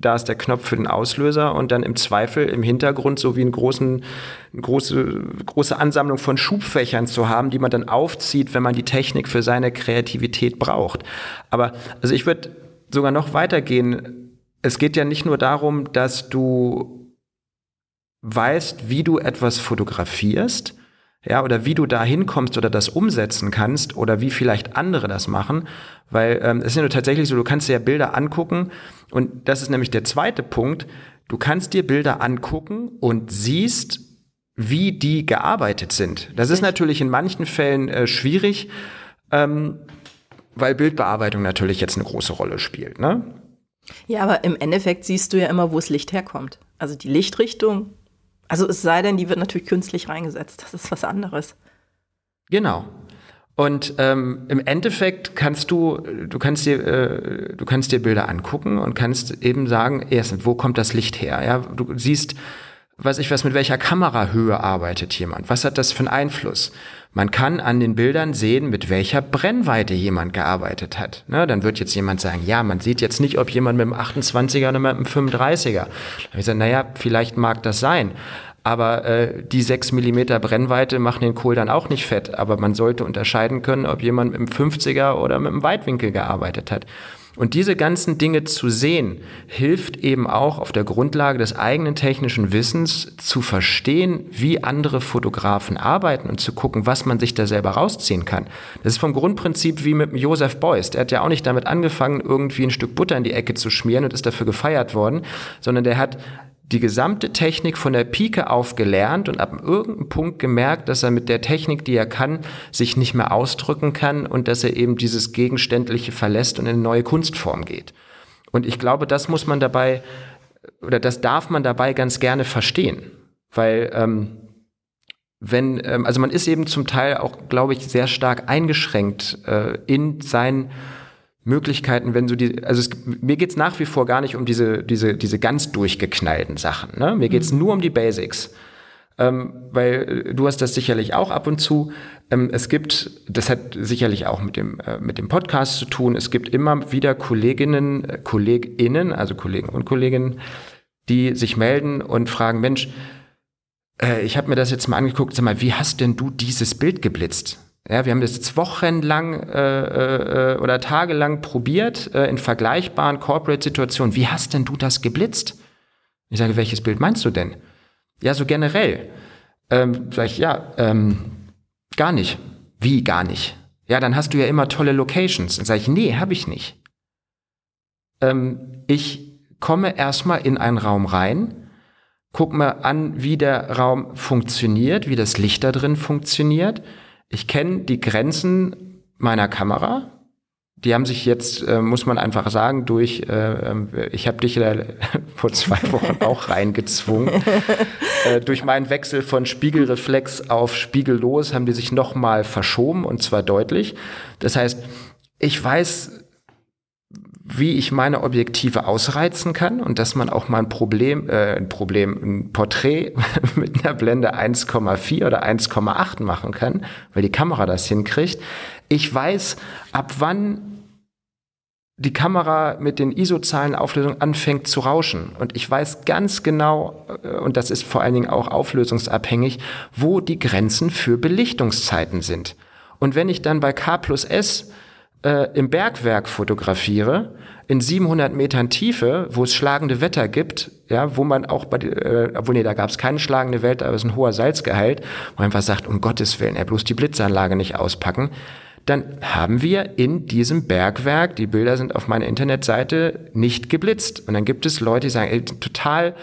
da ist der Knopf für den Auslöser und dann im Zweifel im Hintergrund so wie einen großen, eine große, große Ansammlung von Schubfächern zu haben, die man dann aufzieht, wenn man die Technik für seine Kreativität braucht. Aber also ich würde sogar noch weitergehen. Es geht ja nicht nur darum, dass du weißt, wie du etwas fotografierst, ja, oder wie du da hinkommst oder das umsetzen kannst oder wie vielleicht andere das machen, weil ähm, es ist ja nur tatsächlich so, du kannst dir ja Bilder angucken und das ist nämlich der zweite Punkt, du kannst dir Bilder angucken und siehst, wie die gearbeitet sind. Das ist natürlich in manchen Fällen äh, schwierig, ähm, weil Bildbearbeitung natürlich jetzt eine große Rolle spielt. Ne? Ja, aber im Endeffekt siehst du ja immer, wo das Licht herkommt. Also die Lichtrichtung also es sei denn, die wird natürlich künstlich reingesetzt. Das ist was anderes. Genau. Und ähm, im Endeffekt kannst du, du kannst dir, äh, du kannst dir Bilder angucken und kannst eben sagen, erstens, wo kommt das Licht her? Ja, du siehst, weiß ich was, mit welcher Kamerahöhe arbeitet jemand? Was hat das für einen Einfluss? Man kann an den Bildern sehen, mit welcher Brennweite jemand gearbeitet hat. Ne, dann wird jetzt jemand sagen, ja, man sieht jetzt nicht, ob jemand mit einem 28er oder mit einem 35er. Da ich sage, naja, vielleicht mag das sein. Aber äh, die 6 Millimeter Brennweite machen den Kohl dann auch nicht fett. Aber man sollte unterscheiden können, ob jemand mit einem 50er oder mit einem Weitwinkel gearbeitet hat. Und diese ganzen Dinge zu sehen, hilft eben auch auf der Grundlage des eigenen technischen Wissens zu verstehen, wie andere Fotografen arbeiten und zu gucken, was man sich da selber rausziehen kann. Das ist vom Grundprinzip wie mit Joseph Beuys. Der hat ja auch nicht damit angefangen, irgendwie ein Stück Butter in die Ecke zu schmieren und ist dafür gefeiert worden, sondern der hat die gesamte Technik von der Pike auf gelernt und ab irgendeinem Punkt gemerkt, dass er mit der Technik, die er kann, sich nicht mehr ausdrücken kann und dass er eben dieses Gegenständliche verlässt und in eine neue Kunstform geht. Und ich glaube, das muss man dabei oder das darf man dabei ganz gerne verstehen, weil ähm, wenn ähm, also man ist eben zum Teil auch, glaube ich, sehr stark eingeschränkt äh, in seinen Möglichkeiten, wenn so die, also es, mir geht's nach wie vor gar nicht um diese, diese, diese ganz durchgeknallten Sachen. Ne? Mir geht's mhm. nur um die Basics. Ähm, weil äh, du hast das sicherlich auch ab und zu. Ähm, es gibt, das hat sicherlich auch mit dem, äh, mit dem Podcast zu tun, es gibt immer wieder Kolleginnen, äh, KollegInnen, also Kollegen und Kolleginnen, die sich melden und fragen, Mensch, äh, ich habe mir das jetzt mal angeguckt, sag mal, wie hast denn du dieses Bild geblitzt? Ja, wir haben das jetzt wochenlang äh, äh, oder tagelang probiert äh, in vergleichbaren Corporate-Situationen. Wie hast denn du das geblitzt? Ich sage, welches Bild meinst du denn? Ja, so generell. Ähm, sag ich, ja, ähm, gar nicht. Wie gar nicht? Ja, dann hast du ja immer tolle Locations. Dann sage ich, nee, habe ich nicht. Ähm, ich komme erstmal in einen Raum rein, gucke mir an, wie der Raum funktioniert, wie das Licht da drin funktioniert. Ich kenne die Grenzen meiner Kamera. Die haben sich jetzt, äh, muss man einfach sagen, durch, äh, ähm, ich habe dich ja (laughs) vor zwei Wochen auch (laughs) reingezwungen, äh, durch meinen Wechsel von Spiegelreflex auf Spiegellos haben die sich nochmal verschoben und zwar deutlich. Das heißt, ich weiß wie ich meine Objektive ausreizen kann und dass man auch mal ein Problem, äh, ein Problem, ein Porträt (laughs) mit einer Blende 1,4 oder 1,8 machen kann, weil die Kamera das hinkriegt. Ich weiß, ab wann die Kamera mit den ISO-Zahlen Auflösung anfängt zu rauschen. Und ich weiß ganz genau, äh, und das ist vor allen Dingen auch auflösungsabhängig, wo die Grenzen für Belichtungszeiten sind. Und wenn ich dann bei K plus S äh, im Bergwerk fotografiere, in 700 Metern Tiefe, wo es schlagende Wetter gibt, ja, wo man auch bei, äh, obwohl nee, da gab es keine schlagende Welt, aber es ist ein hoher Salzgehalt, wo man einfach sagt, um Gottes Willen, er bloß die Blitzanlage nicht auspacken, dann haben wir in diesem Bergwerk, die Bilder sind auf meiner Internetseite, nicht geblitzt. Und dann gibt es Leute, die sagen, ey, total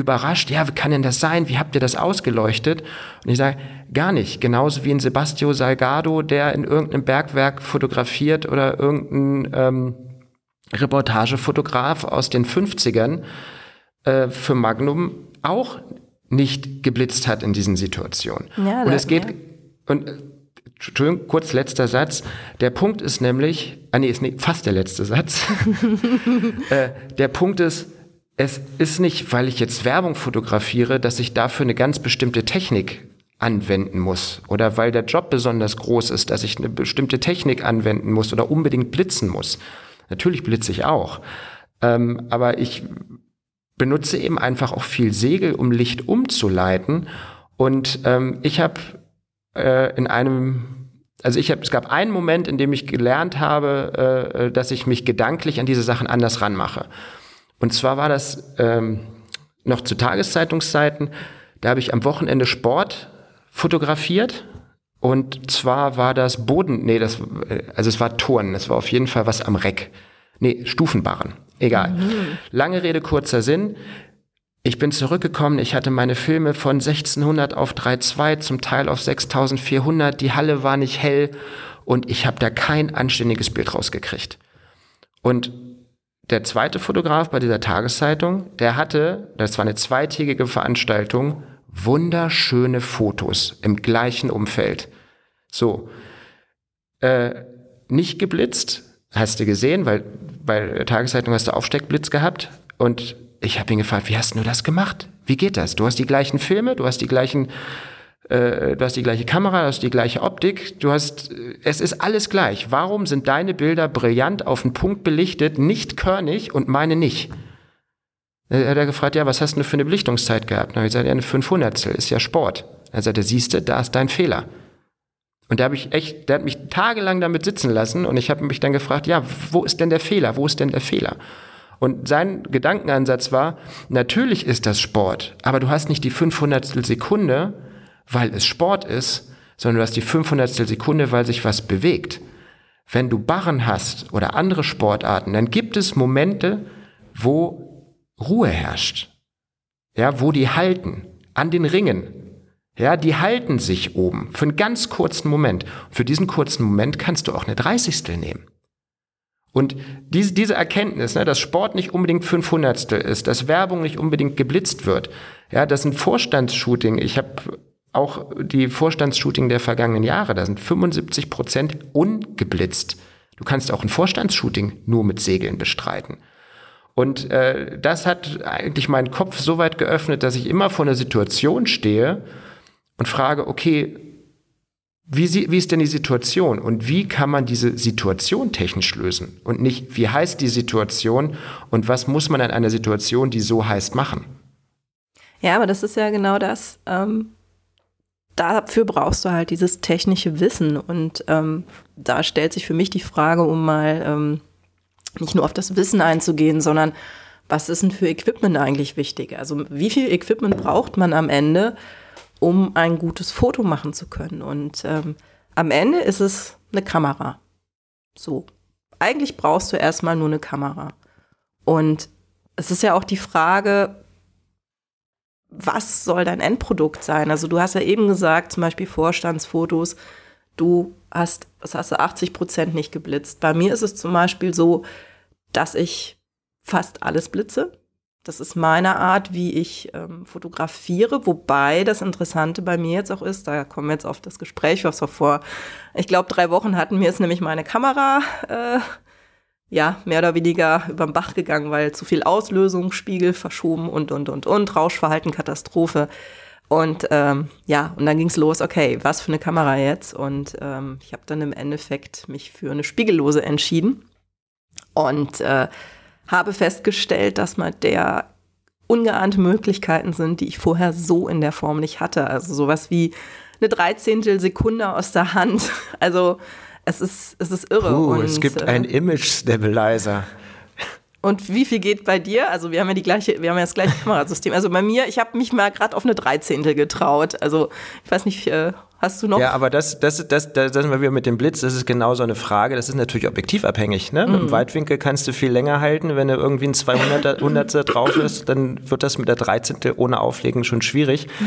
überrascht, ja, wie kann denn das sein? Wie habt ihr das ausgeleuchtet? Und ich sage, gar nicht. Genauso wie ein Sebastio Salgado, der in irgendeinem Bergwerk fotografiert oder irgendein ähm, Reportagefotograf aus den 50ern äh, für Magnum auch nicht geblitzt hat in diesen Situationen. Ja, und es geht, ja. und Entschuldigung, kurz letzter Satz. Der Punkt ist nämlich, ah nee, ist nicht, fast der letzte Satz. (laughs) äh, der Punkt ist, es ist nicht, weil ich jetzt Werbung fotografiere, dass ich dafür eine ganz bestimmte Technik anwenden muss oder weil der Job besonders groß ist, dass ich eine bestimmte Technik anwenden muss oder unbedingt blitzen muss. Natürlich blitze ich auch, ähm, aber ich benutze eben einfach auch viel Segel, um Licht umzuleiten. Und ähm, ich habe äh, in einem, also ich habe, es gab einen Moment, in dem ich gelernt habe, äh, dass ich mich gedanklich an diese Sachen anders ranmache. Und zwar war das ähm, noch zu Tageszeitungszeiten. Da habe ich am Wochenende Sport fotografiert. Und zwar war das Boden, nee, das, äh, also es war Turnen, es war auf jeden Fall was am Reck. Nee, Stufenbarren. Egal. Mhm. Lange Rede, kurzer Sinn. Ich bin zurückgekommen, ich hatte meine Filme von 1600 auf 3.2, zum Teil auf 6400, die Halle war nicht hell und ich habe da kein anständiges Bild rausgekriegt. Und der zweite Fotograf bei dieser Tageszeitung, der hatte, das war eine zweitägige Veranstaltung, wunderschöne Fotos im gleichen Umfeld. So, äh, nicht geblitzt, hast du gesehen, weil bei der Tageszeitung hast du Aufsteckblitz gehabt und ich habe ihn gefragt, wie hast du das gemacht? Wie geht das? Du hast die gleichen Filme, du hast die gleichen, äh, du hast die gleiche Kamera, du hast die gleiche Optik, du hast, es ist alles gleich. Warum sind deine Bilder brillant auf den Punkt belichtet, nicht körnig und meine nicht? Er hat er gefragt, ja, was hast du für eine Belichtungszeit gehabt? Dann habe ich gesagt, ja, eine 500 ist ja Sport. Er sagte, siehst du, da ist dein Fehler. Und da habe ich echt, der hat mich tagelang damit sitzen lassen und ich habe mich dann gefragt, ja, wo ist denn der Fehler? Wo ist denn der Fehler? Und sein Gedankenansatz war, natürlich ist das Sport, aber du hast nicht die 500 Sekunde, weil es Sport ist, sondern du hast die 500 Sekunde, weil sich was bewegt. Wenn du Barren hast oder andere Sportarten, dann gibt es Momente, wo Ruhe herrscht. Ja, wo die halten. An den Ringen. Ja, die halten sich oben für einen ganz kurzen Moment. für diesen kurzen Moment kannst du auch eine Dreißigstel nehmen. Und diese, diese Erkenntnis, ne, dass Sport nicht unbedingt 500 ist, dass Werbung nicht unbedingt geblitzt wird, ja, das ein Vorstandsshooting, ich habe auch die Vorstandsshooting der vergangenen Jahre, da sind 75 Prozent ungeblitzt. Du kannst auch ein Vorstandsshooting nur mit Segeln bestreiten. Und äh, das hat eigentlich meinen Kopf so weit geöffnet, dass ich immer vor einer Situation stehe und frage, okay, wie, sie, wie ist denn die Situation und wie kann man diese Situation technisch lösen? Und nicht, wie heißt die Situation und was muss man in einer Situation, die so heißt, machen? Ja, aber das ist ja genau das. Ähm, dafür brauchst du halt dieses technische Wissen. Und ähm, da stellt sich für mich die Frage, um mal ähm, nicht nur auf das Wissen einzugehen, sondern was ist denn für Equipment eigentlich wichtig? Also wie viel Equipment braucht man am Ende? um ein gutes Foto machen zu können. Und ähm, am Ende ist es eine Kamera. So. Eigentlich brauchst du erstmal nur eine Kamera. Und es ist ja auch die Frage, was soll dein Endprodukt sein? Also du hast ja eben gesagt, zum Beispiel Vorstandsfotos, du hast, was hast du, 80 Prozent nicht geblitzt. Bei mir ist es zum Beispiel so, dass ich fast alles blitze. Das ist meine Art, wie ich ähm, fotografiere, wobei das Interessante bei mir jetzt auch ist, da kommen wir jetzt auf das Gespräch, was wir vor, ich glaube, drei Wochen hatten, mir ist nämlich meine Kamera äh, ja, mehr oder weniger über den Bach gegangen, weil zu viel Auslösung, Spiegel verschoben und, und, und, und, Rauschverhalten, Katastrophe. Und ähm, ja, und dann ging's los, okay, was für eine Kamera jetzt? Und ähm, ich habe dann im Endeffekt mich für eine spiegellose entschieden und äh, habe festgestellt, dass man der ungeahnte Möglichkeiten sind, die ich vorher so in der Form nicht hatte. Also sowas wie eine Dreizehntel Sekunde aus der Hand. (laughs) Also es ist, es ist irre. Puh, und, es gibt äh, einen Image Stabilizer. Und wie viel geht bei dir? Also wir haben ja die gleiche, wir haben ja das gleiche (laughs) Kamerasystem. Also bei mir, ich habe mich mal gerade auf eine Dreizehntel getraut. Also ich weiß nicht, äh, hast du noch? Ja, aber das, das, das, das, das sind wir wieder mit dem Blitz. Das ist genau so eine Frage. Das ist natürlich objektivabhängig. Ne? Mhm. Mit dem Weitwinkel kannst du viel länger halten. Wenn du irgendwie ein 200er (laughs) drauf ist, dann wird das mit der Dreizehntel ohne Auflegen schon schwierig. Mhm.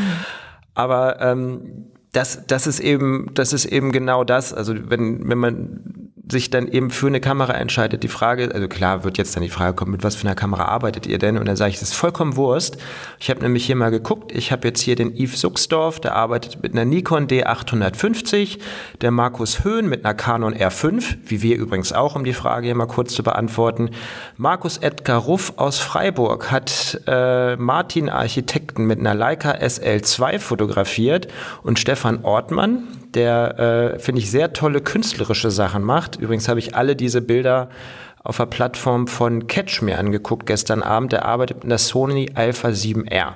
Aber ähm, das, das ist eben, das ist eben genau das. Also wenn, wenn man sich dann eben für eine Kamera entscheidet, die Frage, also klar wird jetzt dann die Frage kommen, mit was für einer Kamera arbeitet ihr denn? Und dann sage ich, das ist vollkommen Wurst. Ich habe nämlich hier mal geguckt, ich habe jetzt hier den Yves Suxdorf, der arbeitet mit einer Nikon D850, der Markus Höhn mit einer Canon R5, wie wir übrigens auch, um die Frage hier mal kurz zu beantworten. Markus Edgar Ruff aus Freiburg hat äh, Martin Architekten mit einer Leica SL2 fotografiert und Stefan Ortmann, der, äh, finde ich, sehr tolle künstlerische Sachen macht. Übrigens habe ich alle diese Bilder auf der Plattform von Catch mir angeguckt gestern Abend. Der arbeitet mit einer Sony Alpha 7R.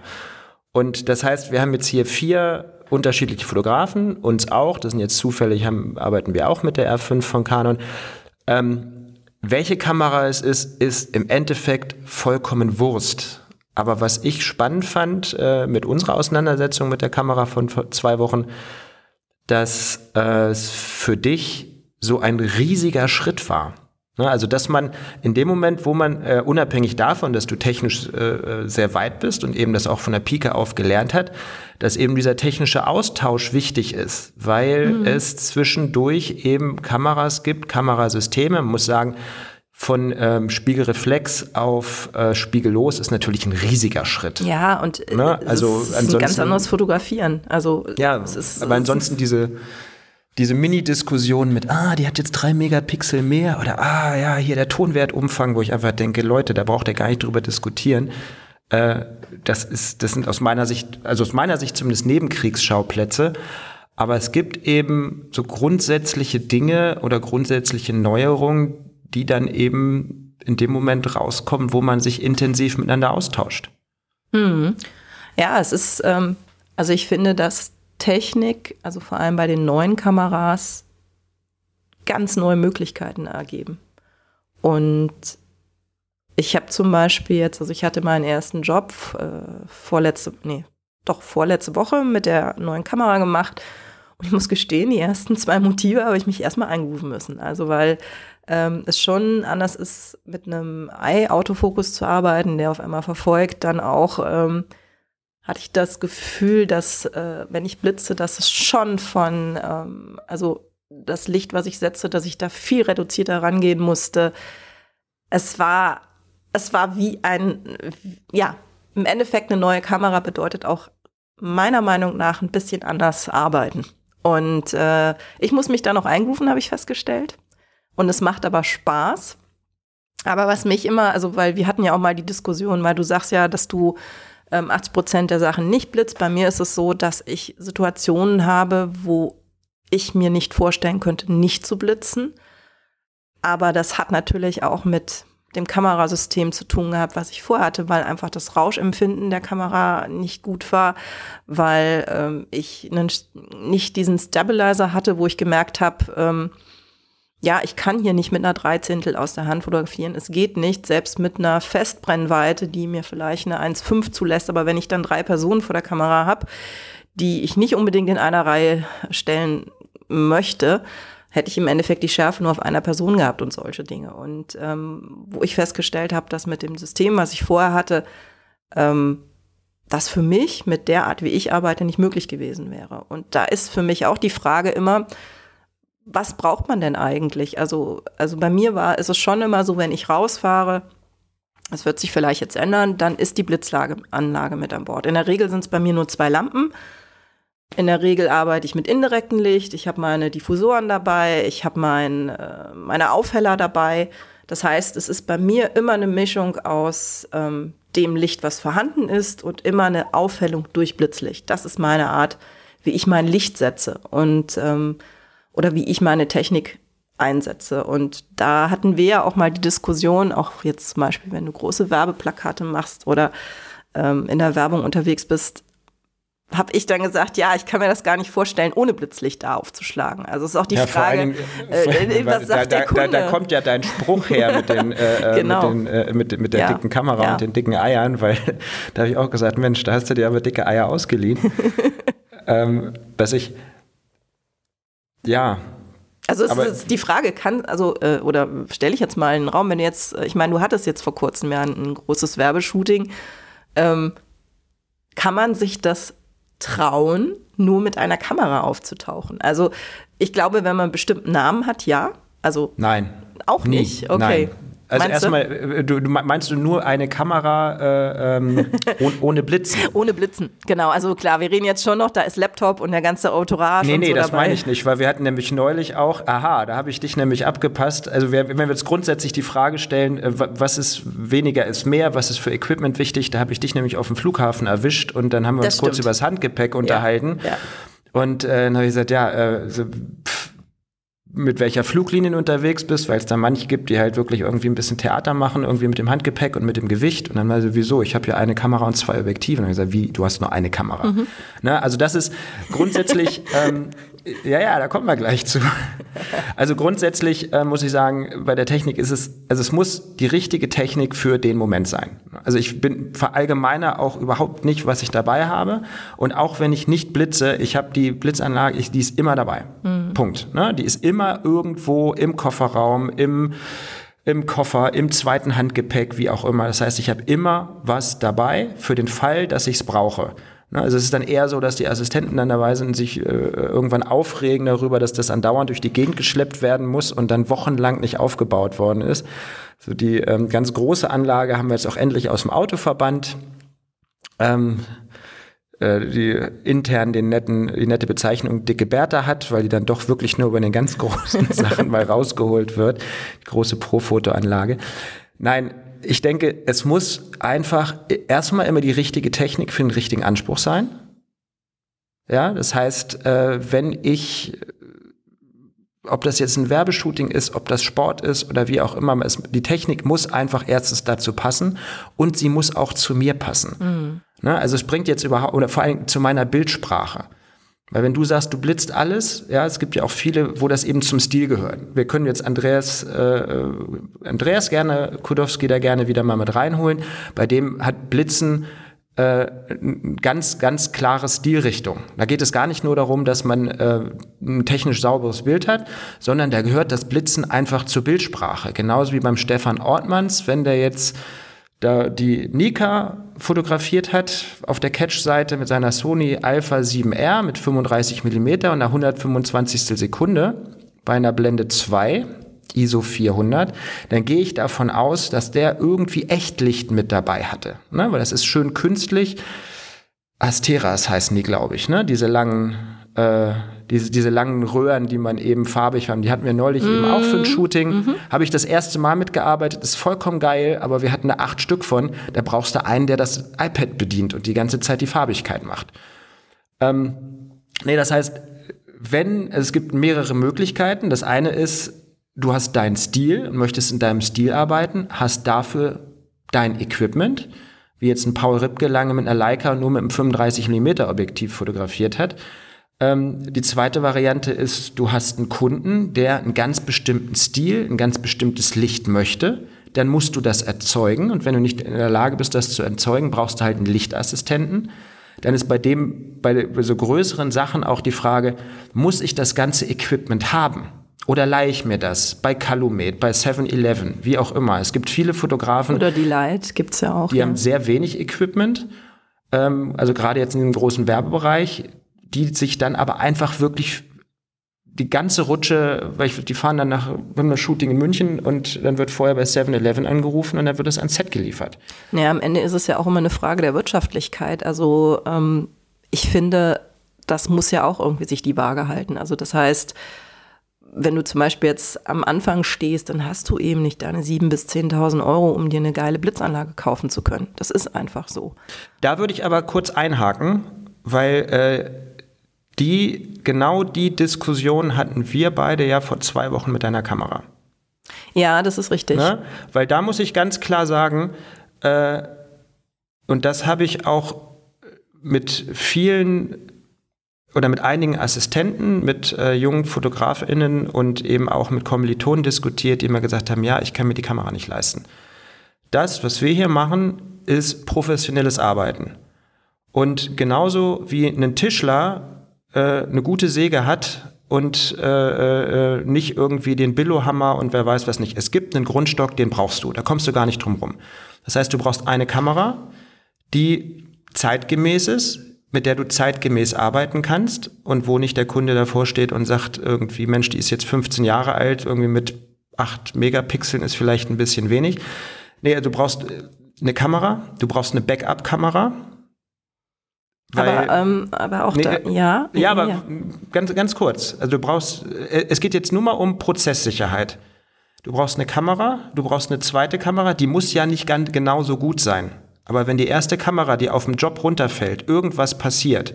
Und das heißt, wir haben jetzt hier vier unterschiedliche Fotografen, uns auch, das sind jetzt zufällig, haben, arbeiten wir auch mit der R5 von Canon. Ähm, welche Kamera es ist, ist im Endeffekt vollkommen Wurst. Aber was ich spannend fand äh, mit unserer Auseinandersetzung mit der Kamera von zwei Wochen, dass äh, es für dich so ein riesiger Schritt war. Ne, also, dass man in dem Moment, wo man äh, unabhängig davon, dass du technisch äh, äh, sehr weit bist und eben das auch von der Pike auf gelernt hat, dass eben dieser technische Austausch wichtig ist, weil mhm. es zwischendurch eben Kameras gibt, Kamerasysteme. Man muss sagen, von ähm, Spiegelreflex auf äh, Spiegellos ist natürlich ein riesiger Schritt. Ja, und äh, ne? also es ist ein ganz anderes Fotografieren. Also ja, ist, aber ansonsten diese diese Mini-Diskussion mit, ah, die hat jetzt drei Megapixel mehr oder ah, ja, hier der Tonwertumfang, wo ich einfach denke, Leute, da braucht ihr gar nicht drüber diskutieren. Äh, das ist, das sind aus meiner Sicht, also aus meiner Sicht zumindest Nebenkriegsschauplätze. Aber es gibt eben so grundsätzliche Dinge oder grundsätzliche Neuerungen, die dann eben in dem Moment rauskommen, wo man sich intensiv miteinander austauscht. Hm. Ja, es ist, ähm, also ich finde, dass Technik, also vor allem bei den neuen Kameras, ganz neue Möglichkeiten ergeben. Und ich habe zum Beispiel jetzt, also ich hatte meinen ersten Job äh, vorletzte, nee, doch vorletzte Woche mit der neuen Kamera gemacht. Und ich muss gestehen, die ersten zwei Motive habe ich mich erstmal eingerufen müssen. Also weil ähm, es schon anders ist, mit einem Eye-Autofokus zu arbeiten, der auf einmal verfolgt, dann auch ähm, hatte ich das Gefühl, dass äh, wenn ich blitze, dass es schon von, ähm, also das Licht, was ich setze, dass ich da viel reduzierter rangehen musste. Es war, es war wie ein, ja, im Endeffekt eine neue Kamera bedeutet auch meiner Meinung nach ein bisschen anders arbeiten. Und äh, ich muss mich da noch einrufen, habe ich festgestellt. Und es macht aber Spaß. Aber was mich immer, also weil wir hatten ja auch mal die Diskussion, weil du sagst ja, dass du ähm, 80 Prozent der Sachen nicht blitzt. Bei mir ist es so, dass ich Situationen habe, wo ich mir nicht vorstellen könnte, nicht zu blitzen. Aber das hat natürlich auch mit dem Kamerasystem zu tun gehabt, was ich vorhatte, weil einfach das Rauschempfinden der Kamera nicht gut war, weil ähm, ich nicht diesen Stabilizer hatte, wo ich gemerkt habe, ähm, ja, ich kann hier nicht mit einer Dreizehntel aus der Hand fotografieren. Es geht nicht, selbst mit einer Festbrennweite, die mir vielleicht eine 1,5 zulässt. Aber wenn ich dann drei Personen vor der Kamera habe, die ich nicht unbedingt in einer Reihe stellen möchte, hätte ich im Endeffekt die Schärfe nur auf einer Person gehabt und solche Dinge. Und ähm, wo ich festgestellt habe, dass mit dem System, was ich vorher hatte, ähm, das für mich mit der Art, wie ich arbeite, nicht möglich gewesen wäre. Und da ist für mich auch die Frage immer, was braucht man denn eigentlich? Also, also bei mir war, ist es schon immer so, wenn ich rausfahre, das wird sich vielleicht jetzt ändern, dann ist die Blitzanlage mit an Bord. In der Regel sind es bei mir nur zwei Lampen. In der Regel arbeite ich mit indirektem Licht. Ich habe meine Diffusoren dabei, ich habe mein, äh, meine Aufheller dabei. Das heißt, es ist bei mir immer eine Mischung aus ähm, dem Licht, was vorhanden ist, und immer eine Aufhellung durch Blitzlicht. Das ist meine Art, wie ich mein Licht setze und ähm, oder wie ich meine Technik einsetze. Und da hatten wir ja auch mal die Diskussion, auch jetzt zum Beispiel, wenn du große Werbeplakate machst oder ähm, in der Werbung unterwegs bist, habe ich dann gesagt, ja, ich kann mir das gar nicht vorstellen, ohne Blitzlicht da aufzuschlagen. Also es ist auch die ja, Frage, Dingen, äh, was sagt da, der Kunde? Da, da, kommt ja dein Spruch her mit, den, äh, (laughs) äh genau. mit, den, äh, mit, mit, der ja. dicken Kamera ja. und den dicken Eiern, weil (laughs) da habe ich auch gesagt, Mensch, da hast du dir aber dicke Eier ausgeliehen. (laughs) ähm, dass ich, ja, also es aber ist die Frage, kann, also, äh, oder stelle ich jetzt mal einen Raum, wenn du jetzt, ich meine, du hattest jetzt vor kurzem ja ein, ein großes Werbeshooting, ähm, kann man sich das trauen, nur mit einer Kamera aufzutauchen? Also ich glaube, wenn man einen bestimmten Namen hat, ja. Also Nein. Auch Nie. nicht. Okay. Nein. Also erstmal, äh, du, du, meinst du nur eine Kamera äh, ähm, (laughs) ohne Blitzen? ohne Blitzen, genau. Also klar, wir reden jetzt schon noch, da ist Laptop und der ganze Autorage. Nee, nee, so das meine ich nicht, weil wir hatten nämlich neulich auch, aha, da habe ich dich nämlich abgepasst. Also wenn wir jetzt grundsätzlich die Frage stellen, äh, was ist weniger ist mehr, was ist für Equipment wichtig, da habe ich dich nämlich auf dem Flughafen erwischt und dann haben wir das uns stimmt. kurz über das Handgepäck unterhalten. Ja, ja. Und äh, dann habe ich gesagt, ja, äh, so, pff, mit welcher Fluglinie du unterwegs bist, weil es da manche gibt, die halt wirklich irgendwie ein bisschen Theater machen, irgendwie mit dem Handgepäck und mit dem Gewicht. Und dann mal so, wieso? Ich habe ja eine Kamera und zwei Objektive. Und dann habe ich gesagt, wie, du hast nur eine Kamera. Mhm. Na, also das ist grundsätzlich (laughs) ähm, ja, ja, da kommen wir gleich zu. Also grundsätzlich äh, muss ich sagen, bei der Technik ist es, also es muss die richtige Technik für den Moment sein. Also ich bin verallgemeiner auch überhaupt nicht, was ich dabei habe. Und auch wenn ich nicht blitze, ich habe die Blitzanlage, ich, die ist immer dabei. Mhm. Punkt. Ne? Die ist immer irgendwo im Kofferraum, im im Koffer, im zweiten Handgepäck, wie auch immer. Das heißt, ich habe immer was dabei für den Fall, dass ich es brauche. Ne, also es ist dann eher so, dass die Assistenten dann dabei sind, sich äh, irgendwann aufregen darüber, dass das andauernd durch die Gegend geschleppt werden muss und dann wochenlang nicht aufgebaut worden ist. So die ähm, ganz große Anlage haben wir jetzt auch endlich aus dem Auto verbannt. Ähm, äh, die intern den netten, die nette Bezeichnung dicke Bertha hat, weil die dann doch wirklich nur über den ganz (laughs) großen Sachen mal rausgeholt wird. Die große Pro-Fotoanlage. Nein, ich denke, es muss einfach erstmal immer die richtige Technik für den richtigen Anspruch sein. Ja, das heißt, äh, wenn ich, ob das jetzt ein Werbeshooting ist, ob das Sport ist oder wie auch immer, die Technik muss einfach erstens dazu passen und sie muss auch zu mir passen. Mhm. Ne? Also es bringt jetzt überhaupt, oder vor allem zu meiner Bildsprache. Weil wenn du sagst, du blitzt alles, ja, es gibt ja auch viele, wo das eben zum Stil gehört. Wir können jetzt Andreas, äh, Andreas gerne, Kudowski da gerne wieder mal mit reinholen. Bei dem hat Blitzen äh, ganz, ganz klare Stilrichtung. Da geht es gar nicht nur darum, dass man äh, ein technisch sauberes Bild hat, sondern da gehört das Blitzen einfach zur Bildsprache. Genauso wie beim Stefan Ortmanns, wenn der jetzt da die Nika fotografiert hat auf der Catch-Seite mit seiner Sony Alpha 7R mit 35 mm und einer 125. Sekunde bei einer Blende 2 ISO 400, dann gehe ich davon aus, dass der irgendwie Echtlicht mit dabei hatte, ne? weil das ist schön künstlich. Asteras heißen die, glaube ich, ne? diese langen äh, diese, diese langen Röhren, die man eben farbig haben, die hatten wir neulich mm. eben auch für ein mhm. Shooting. Mm Habe ich das erste Mal mitgearbeitet, ist vollkommen geil, aber wir hatten da acht Stück von. Da brauchst du einen, der das iPad bedient und die ganze Zeit die Farbigkeit macht. Ähm, nee, das heißt, wenn, es gibt mehrere Möglichkeiten. Das eine ist, du hast deinen Stil und möchtest in deinem Stil arbeiten, hast dafür dein Equipment, wie jetzt ein Paul Ripke lange mit einer Leica nur mit einem 35 mm Objektiv fotografiert hat ähm, die zweite Variante ist, du hast einen Kunden, der einen ganz bestimmten Stil, ein ganz bestimmtes Licht möchte. Dann musst du das erzeugen. Und wenn du nicht in der Lage bist, das zu erzeugen, brauchst du halt einen Lichtassistenten. Dann ist bei dem, bei so größeren Sachen auch die Frage, muss ich das ganze Equipment haben? Oder leihe ich mir das bei Calumet, bei 7-Eleven, wie auch immer. Es gibt viele Fotografen. Oder die Light gibt's ja auch. Die ja. haben sehr wenig Equipment ähm, also gerade jetzt in dem großen Werbebereich, die sich dann aber einfach wirklich die ganze Rutsche, weil ich, die fahren dann nach einem Shooting in München und dann wird vorher bei 7-Eleven angerufen und dann wird es ans Set geliefert. Naja, am Ende ist es ja auch immer eine Frage der Wirtschaftlichkeit. Also ähm, ich finde, das muss ja auch irgendwie sich die Waage halten. Also das heißt, wenn du zum Beispiel jetzt am Anfang stehst, dann hast du eben nicht deine 7.000 bis 10.000 Euro, um dir eine geile Blitzanlage kaufen zu können. Das ist einfach so. Da würde ich aber kurz einhaken, weil äh, die, genau die Diskussion hatten wir beide ja vor zwei Wochen mit deiner Kamera. Ja, das ist richtig. Ne? Weil da muss ich ganz klar sagen, äh, und das habe ich auch mit vielen oder mit einigen Assistenten, mit äh, jungen FotografInnen und eben auch mit Kommilitonen diskutiert, die immer gesagt haben, ja, ich kann mir die Kamera nicht leisten. Das, was wir hier machen, ist professionelles Arbeiten. Und genauso wie ein Tischler äh, eine gute Säge hat und äh, äh, nicht irgendwie den Billohammer und wer weiß was nicht. Es gibt einen Grundstock, den brauchst du. Da kommst du gar nicht drum rum. Das heißt, du brauchst eine Kamera, die zeitgemäß ist, mit der du zeitgemäß arbeiten kannst und wo nicht der Kunde davor steht und sagt irgendwie, Mensch, die ist jetzt 15 Jahre alt, irgendwie mit 8 Megapixeln ist vielleicht ein bisschen wenig. Nee, du brauchst äh, eine Kamera, du brauchst eine Backup-Kamera. Aber, ähm, aber auch nee, da, ja. Ja, aber ja. ganz, ganz kurz. Also du brauchst, äh, es geht jetzt nur mal um Prozesssicherheit. Du brauchst eine Kamera, du brauchst eine zweite Kamera, die muss ja nicht ganz genauso gut sein. Aber wenn die erste Kamera, die auf dem Job runterfällt, irgendwas passiert,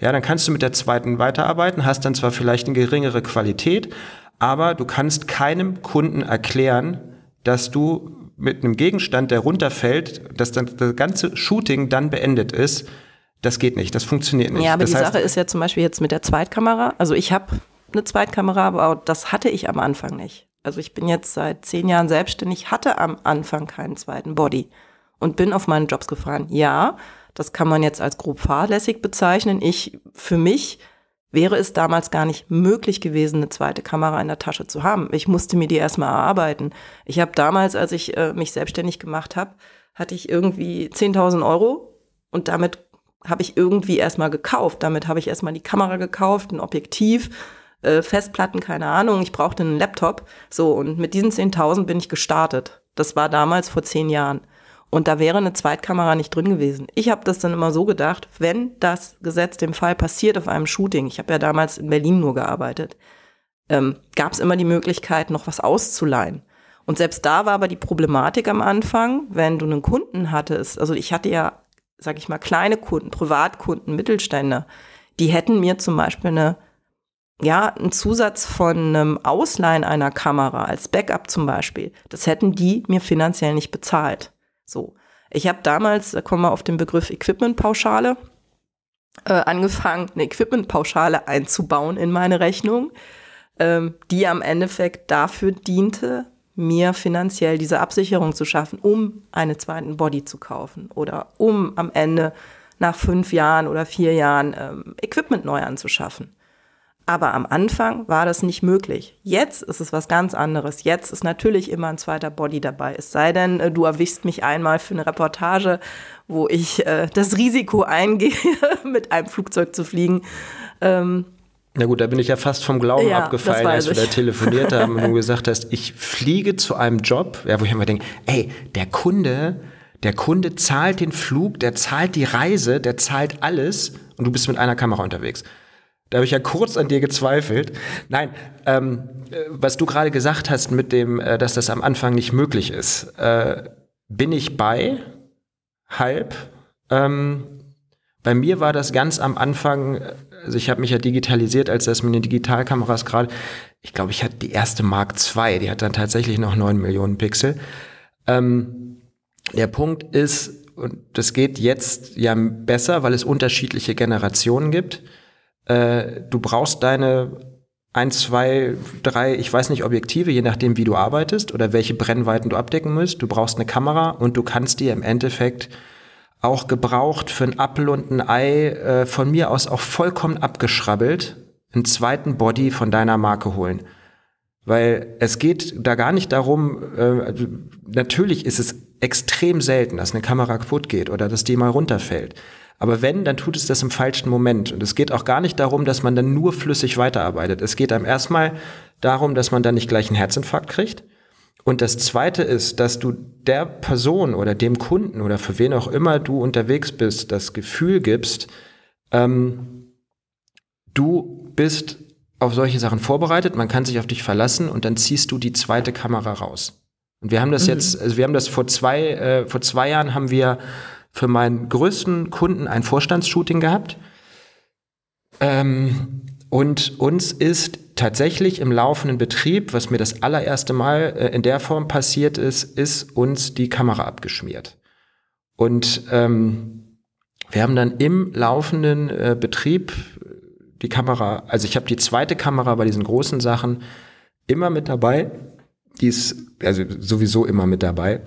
ja, dann kannst du mit der zweiten weiterarbeiten, hast dann zwar vielleicht eine geringere Qualität, aber du kannst keinem Kunden erklären, dass du mit einem Gegenstand, der runterfällt, dass dann das ganze Shooting dann beendet ist. Das geht nicht, das funktioniert nicht. Ja, aber das die heißt, Sache ist ja zum Beispiel jetzt mit der Zweitkamera. Also ich habe eine Zweitkamera, aber das hatte ich am Anfang nicht. Also ich bin jetzt seit zehn Jahren selbstständig, hatte am Anfang keinen zweiten Body und bin auf meine Jobs gefahren. Ja, das kann man jetzt als grob fahrlässig bezeichnen. Ich, für mich wäre es damals gar nicht möglich gewesen, eine zweite Kamera in der Tasche zu haben. Ich musste mir die erstmal erarbeiten. Ich habe damals, als ich äh, mich selbstständig gemacht habe, hatte ich irgendwie 10.000 Euro und damit habe ich irgendwie erstmal gekauft. Damit habe ich erstmal die Kamera gekauft, ein Objektiv, äh, Festplatten, keine Ahnung. Ich brauchte einen Laptop. So, und mit diesen 10.000 bin ich gestartet. Das war damals vor zehn Jahren. Und da wäre eine Zweitkamera nicht drin gewesen. Ich habe das dann immer so gedacht, wenn das Gesetz dem Fall passiert auf einem Shooting, ich habe ja damals in Berlin nur gearbeitet, ähm, gab es immer die Möglichkeit, noch was auszuleihen. Und selbst da war aber die Problematik am Anfang, wenn du einen Kunden hattest, also ich hatte ja, sag ich mal, kleine Kunden, Privatkunden, Mittelständler, die hätten mir zum Beispiel eine, ja, einen Zusatz von einem Ausleihen einer Kamera als Backup zum Beispiel, das hätten die mir finanziell nicht bezahlt. So. Ich habe damals, da kommen wir auf den Begriff Equipmentpauschale, äh, angefangen, eine Equipmentpauschale einzubauen in meine Rechnung, ähm, die am Endeffekt dafür diente, mir finanziell diese Absicherung zu schaffen, um einen zweiten Body zu kaufen oder um am Ende nach fünf Jahren oder vier Jahren ähm, Equipment neu anzuschaffen. Aber am Anfang war das nicht möglich. Jetzt ist es was ganz anderes. Jetzt ist natürlich immer ein zweiter Body dabei. Es sei denn, äh, du erwischst mich einmal für eine Reportage, wo ich äh, das Risiko eingehe, (laughs) mit einem Flugzeug zu fliegen. Ähm, na gut, da bin ich ja fast vom Glauben ja, abgefallen, als wir da telefoniert (laughs) haben und du gesagt hast, ich fliege zu einem Job, ja, wo ich immer denke, ey, der Kunde, der Kunde zahlt den Flug, der zahlt die Reise, der zahlt alles und du bist mit einer Kamera unterwegs. Da habe ich ja kurz an dir gezweifelt. Nein, ähm, was du gerade gesagt hast mit dem, äh, dass das am Anfang nicht möglich ist, äh, bin ich bei, halb. Ähm, bei mir war das ganz am Anfang, also ich habe mich ja digitalisiert, als das mit den Digitalkameras gerade, ich glaube, ich hatte die erste Mark II, die hat dann tatsächlich noch 9 Millionen Pixel. Ähm, der Punkt ist, und das geht jetzt ja besser, weil es unterschiedliche Generationen gibt äh, du brauchst deine eins, zwei, drei, ich weiß nicht, Objektive, je nachdem, wie du arbeitest oder welche Brennweiten du abdecken musst. Du brauchst eine Kamera und du kannst dir im Endeffekt auch gebraucht für ein Apfel und ein Ei, äh, von mir aus auch vollkommen abgeschrabbelt, einen zweiten Body von deiner Marke holen. Weil es geht da gar nicht darum, äh, natürlich ist es extrem selten, dass eine Kamera kaputt geht oder dass die mal runterfällt. Aber wenn, dann tut es das im falschen Moment. Und es geht auch gar nicht darum, dass man dann nur flüssig weiterarbeitet. Es geht einem erstmal darum, dass man dann nicht gleich einen Herzinfarkt kriegt. Und das zweite ist, dass du der Person oder dem Kunden oder für wen auch immer du unterwegs bist, das Gefühl gibst, ähm, du bist auf solche Sachen vorbereitet, man kann sich auf dich verlassen und dann ziehst du die zweite Kamera raus. Und wir haben das mhm. jetzt, also wir haben das vor zwei, äh, vor zwei Jahren haben wir für meinen größten Kunden ein Vorstandsshooting gehabt. Ähm, und uns ist tatsächlich im laufenden Betrieb, was mir das allererste Mal äh, in der Form passiert ist, ist uns die Kamera abgeschmiert. Und ähm, wir haben dann im laufenden äh, Betrieb die Kamera, also ich habe die zweite Kamera bei diesen großen Sachen immer mit dabei. Die ist also sowieso immer mit dabei.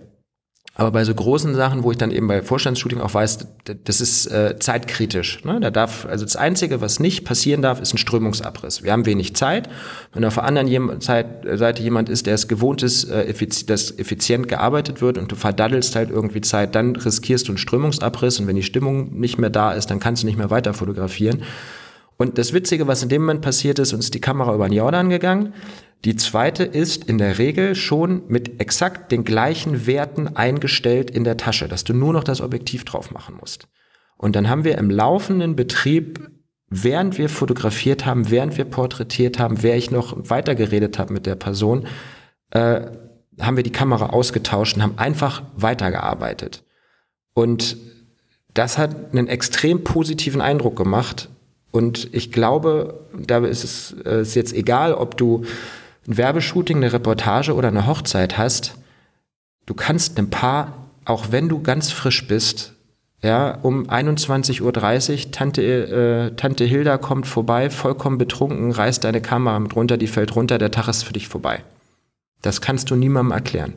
Aber bei so großen Sachen, wo ich dann eben bei Vorstandsshooting auch weiß, das ist äh, zeitkritisch. Ne? Da darf, also das Einzige, was nicht passieren darf, ist ein Strömungsabriss. Wir haben wenig Zeit. Wenn auf der anderen Seite jemand ist, der es gewohnt ist, äh, dass effizient gearbeitet wird und du verdaddelst halt irgendwie Zeit, dann riskierst du einen Strömungsabriss und wenn die Stimmung nicht mehr da ist, dann kannst du nicht mehr weiter fotografieren. Und das Witzige, was in dem Moment passiert ist, uns die Kamera über den Jordan gegangen. Die zweite ist in der Regel schon mit exakt den gleichen Werten eingestellt in der Tasche, dass du nur noch das Objektiv drauf machen musst. Und dann haben wir im laufenden Betrieb, während wir fotografiert haben, während wir porträtiert haben, während ich noch weitergeredet habe mit der Person, äh, haben wir die Kamera ausgetauscht und haben einfach weitergearbeitet. Und das hat einen extrem positiven Eindruck gemacht, und ich glaube, da ist es äh, ist jetzt egal, ob du ein Werbeshooting, eine Reportage oder eine Hochzeit hast. Du kannst ein Paar, auch wenn du ganz frisch bist, ja, um 21.30 Uhr, Tante, äh, Tante Hilda kommt vorbei, vollkommen betrunken, reißt deine Kamera mit runter, die fällt runter, der Tag ist für dich vorbei. Das kannst du niemandem erklären.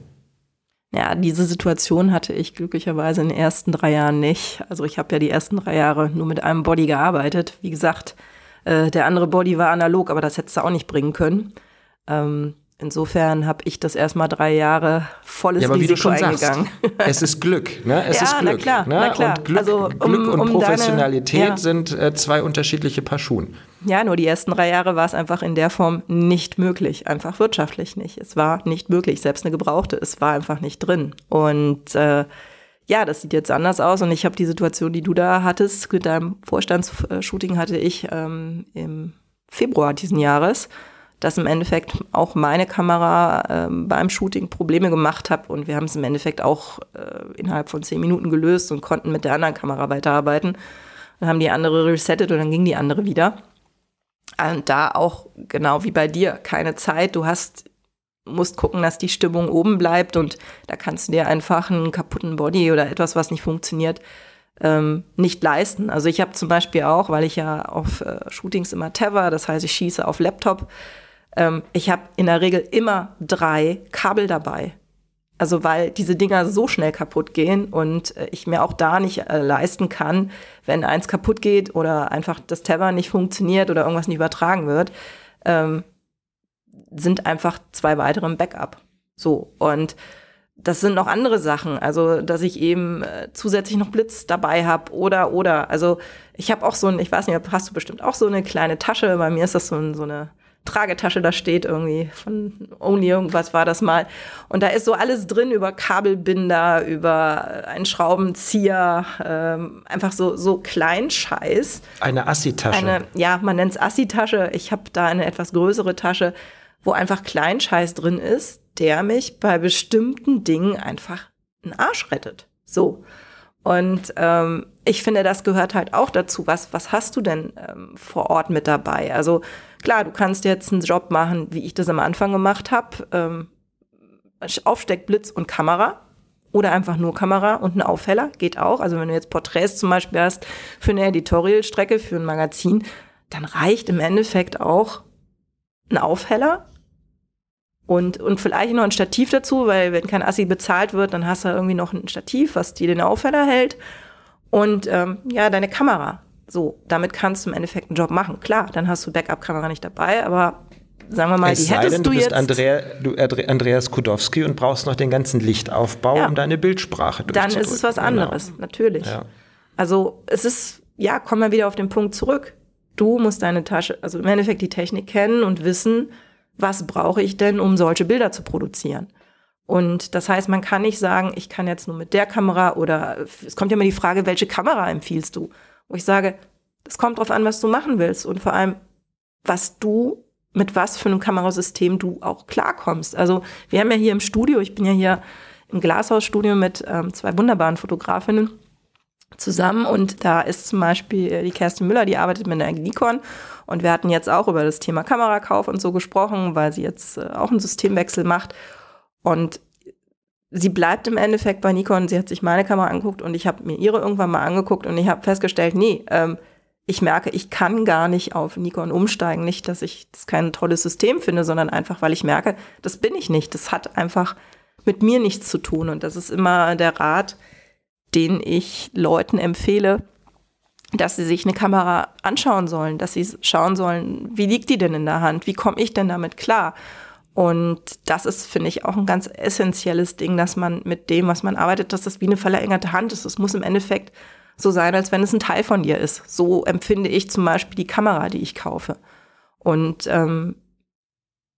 Ja, diese Situation hatte ich glücklicherweise in den ersten drei Jahren nicht. Also ich habe ja die ersten drei Jahre nur mit einem Body gearbeitet. Wie gesagt, äh, der andere Body war analog, aber das hättest du auch nicht bringen können. Ähm, Insofern habe ich das erstmal drei Jahre volles ja, aber Risiko wie du schon eingegangen. Sagst, (laughs) es ist Glück, ne? Es ja, ist Glück. Na klar, ne? na klar. Und Glück, also, um, Glück und um Professionalität deine, ja. sind äh, zwei unterschiedliche Paar Schuhen. Ja, nur die ersten drei Jahre war es einfach in der Form nicht möglich, einfach wirtschaftlich nicht. Es war nicht möglich, selbst eine gebrauchte, es war einfach nicht drin. Und äh, ja, das sieht jetzt anders aus und ich habe die Situation, die du da hattest, mit deinem Vorstandsshooting hatte ich ähm, im Februar diesen Jahres dass im Endeffekt auch meine Kamera äh, beim Shooting Probleme gemacht hat und wir haben es im Endeffekt auch äh, innerhalb von zehn Minuten gelöst und konnten mit der anderen Kamera weiterarbeiten. Dann haben die andere resettet und dann ging die andere wieder. Und da auch genau wie bei dir, keine Zeit. Du hast musst gucken, dass die Stimmung oben bleibt und da kannst du dir einfach einen kaputten Body oder etwas, was nicht funktioniert, ähm, nicht leisten. Also ich habe zum Beispiel auch, weil ich ja auf äh, Shootings immer Tether, das heißt ich schieße auf Laptop, ähm, ich habe in der Regel immer drei Kabel dabei. Also weil diese Dinger so schnell kaputt gehen und äh, ich mir auch da nicht äh, leisten kann, wenn eins kaputt geht oder einfach das Tether nicht funktioniert oder irgendwas nicht übertragen wird, ähm, sind einfach zwei weitere im Backup. So und das sind noch andere Sachen, also dass ich eben äh, zusätzlich noch Blitz dabei habe oder oder also ich habe auch so ein, ich weiß nicht, hast du bestimmt auch so eine kleine Tasche. Bei mir ist das so, ein, so eine Tragetasche da steht irgendwie von Only irgendwas war das mal. Und da ist so alles drin über Kabelbinder, über einen Schraubenzieher, ähm, einfach so, so Kleinscheiß. Eine Assi-Tasche. Eine, ja, man nennt es Assi-Tasche. Ich habe da eine etwas größere Tasche, wo einfach Kleinscheiß drin ist, der mich bei bestimmten Dingen einfach einen Arsch rettet. So. Und ähm, ich finde, das gehört halt auch dazu. Was, was hast du denn ähm, vor Ort mit dabei? Also klar, du kannst jetzt einen Job machen, wie ich das am Anfang gemacht habe. Ähm, Aufsteckblitz und Kamera oder einfach nur Kamera und ein Aufheller, geht auch. Also wenn du jetzt Porträts zum Beispiel hast für eine Editorial-Strecke, für ein Magazin, dann reicht im Endeffekt auch ein Aufheller und, und vielleicht noch ein Stativ dazu, weil wenn kein Assi bezahlt wird, dann hast du irgendwie noch ein Stativ, was dir den Aufheller hält und ähm, ja, deine Kamera. So, damit kannst du im Endeffekt einen Job machen. Klar, dann hast du Backup-Kamera nicht dabei, aber sagen wir mal, es die hättest denn, du, du bist jetzt. Andrea, du Andreas Kudowski und brauchst noch den ganzen Lichtaufbau, Ja. um deine Bildsprache dann durchzudrücken. ist es was Genau. anderes, natürlich. Ja. Also es ist, ja, kommen wir wieder auf den Punkt zurück. Du musst deine Tasche, also im Endeffekt die Technik kennen und wissen, was brauche ich denn, um solche Bilder zu produzieren. Und das heißt, man kann nicht sagen, ich kann jetzt nur mit der Kamera oder es kommt ja immer die Frage, welche Kamera empfiehlst du? Wo ich sage, es kommt drauf an, was du machen willst und vor allem, was du, mit was für einem Kamerasystem du auch klarkommst. Also wir haben ja hier im Studio, ich bin ja hier im Glashausstudio mit ähm, zwei wunderbaren Fotografinnen zusammen und da ist zum Beispiel die Kerstin Müller, die arbeitet mit einer Nikon und wir hatten jetzt auch über das Thema Kamerakauf und so gesprochen, weil sie jetzt äh, auch einen Systemwechsel macht. Und sie bleibt im Endeffekt bei Nikon, sie hat sich meine Kamera angeguckt und ich habe mir ihre irgendwann mal angeguckt und ich habe festgestellt, nee, ähm, ich merke, ich kann gar nicht auf Nikon umsteigen, nicht, dass ich das kein tolles System finde, sondern einfach, weil ich merke, das bin ich nicht, das hat einfach mit mir nichts zu tun. Und das ist immer der Rat, den ich Leuten empfehle, dass sie sich eine Kamera anschauen sollen, dass sie schauen sollen, wie liegt die denn in der Hand, wie komme ich denn damit klar? Und das ist, finde ich, auch ein ganz essentielles Ding, dass man mit dem, was man arbeitet, dass das wie eine verlängerte Hand ist. Es muss im Endeffekt so sein, als wenn es ein Teil von dir ist. So empfinde ich zum Beispiel die Kamera, die ich kaufe. Und ähm,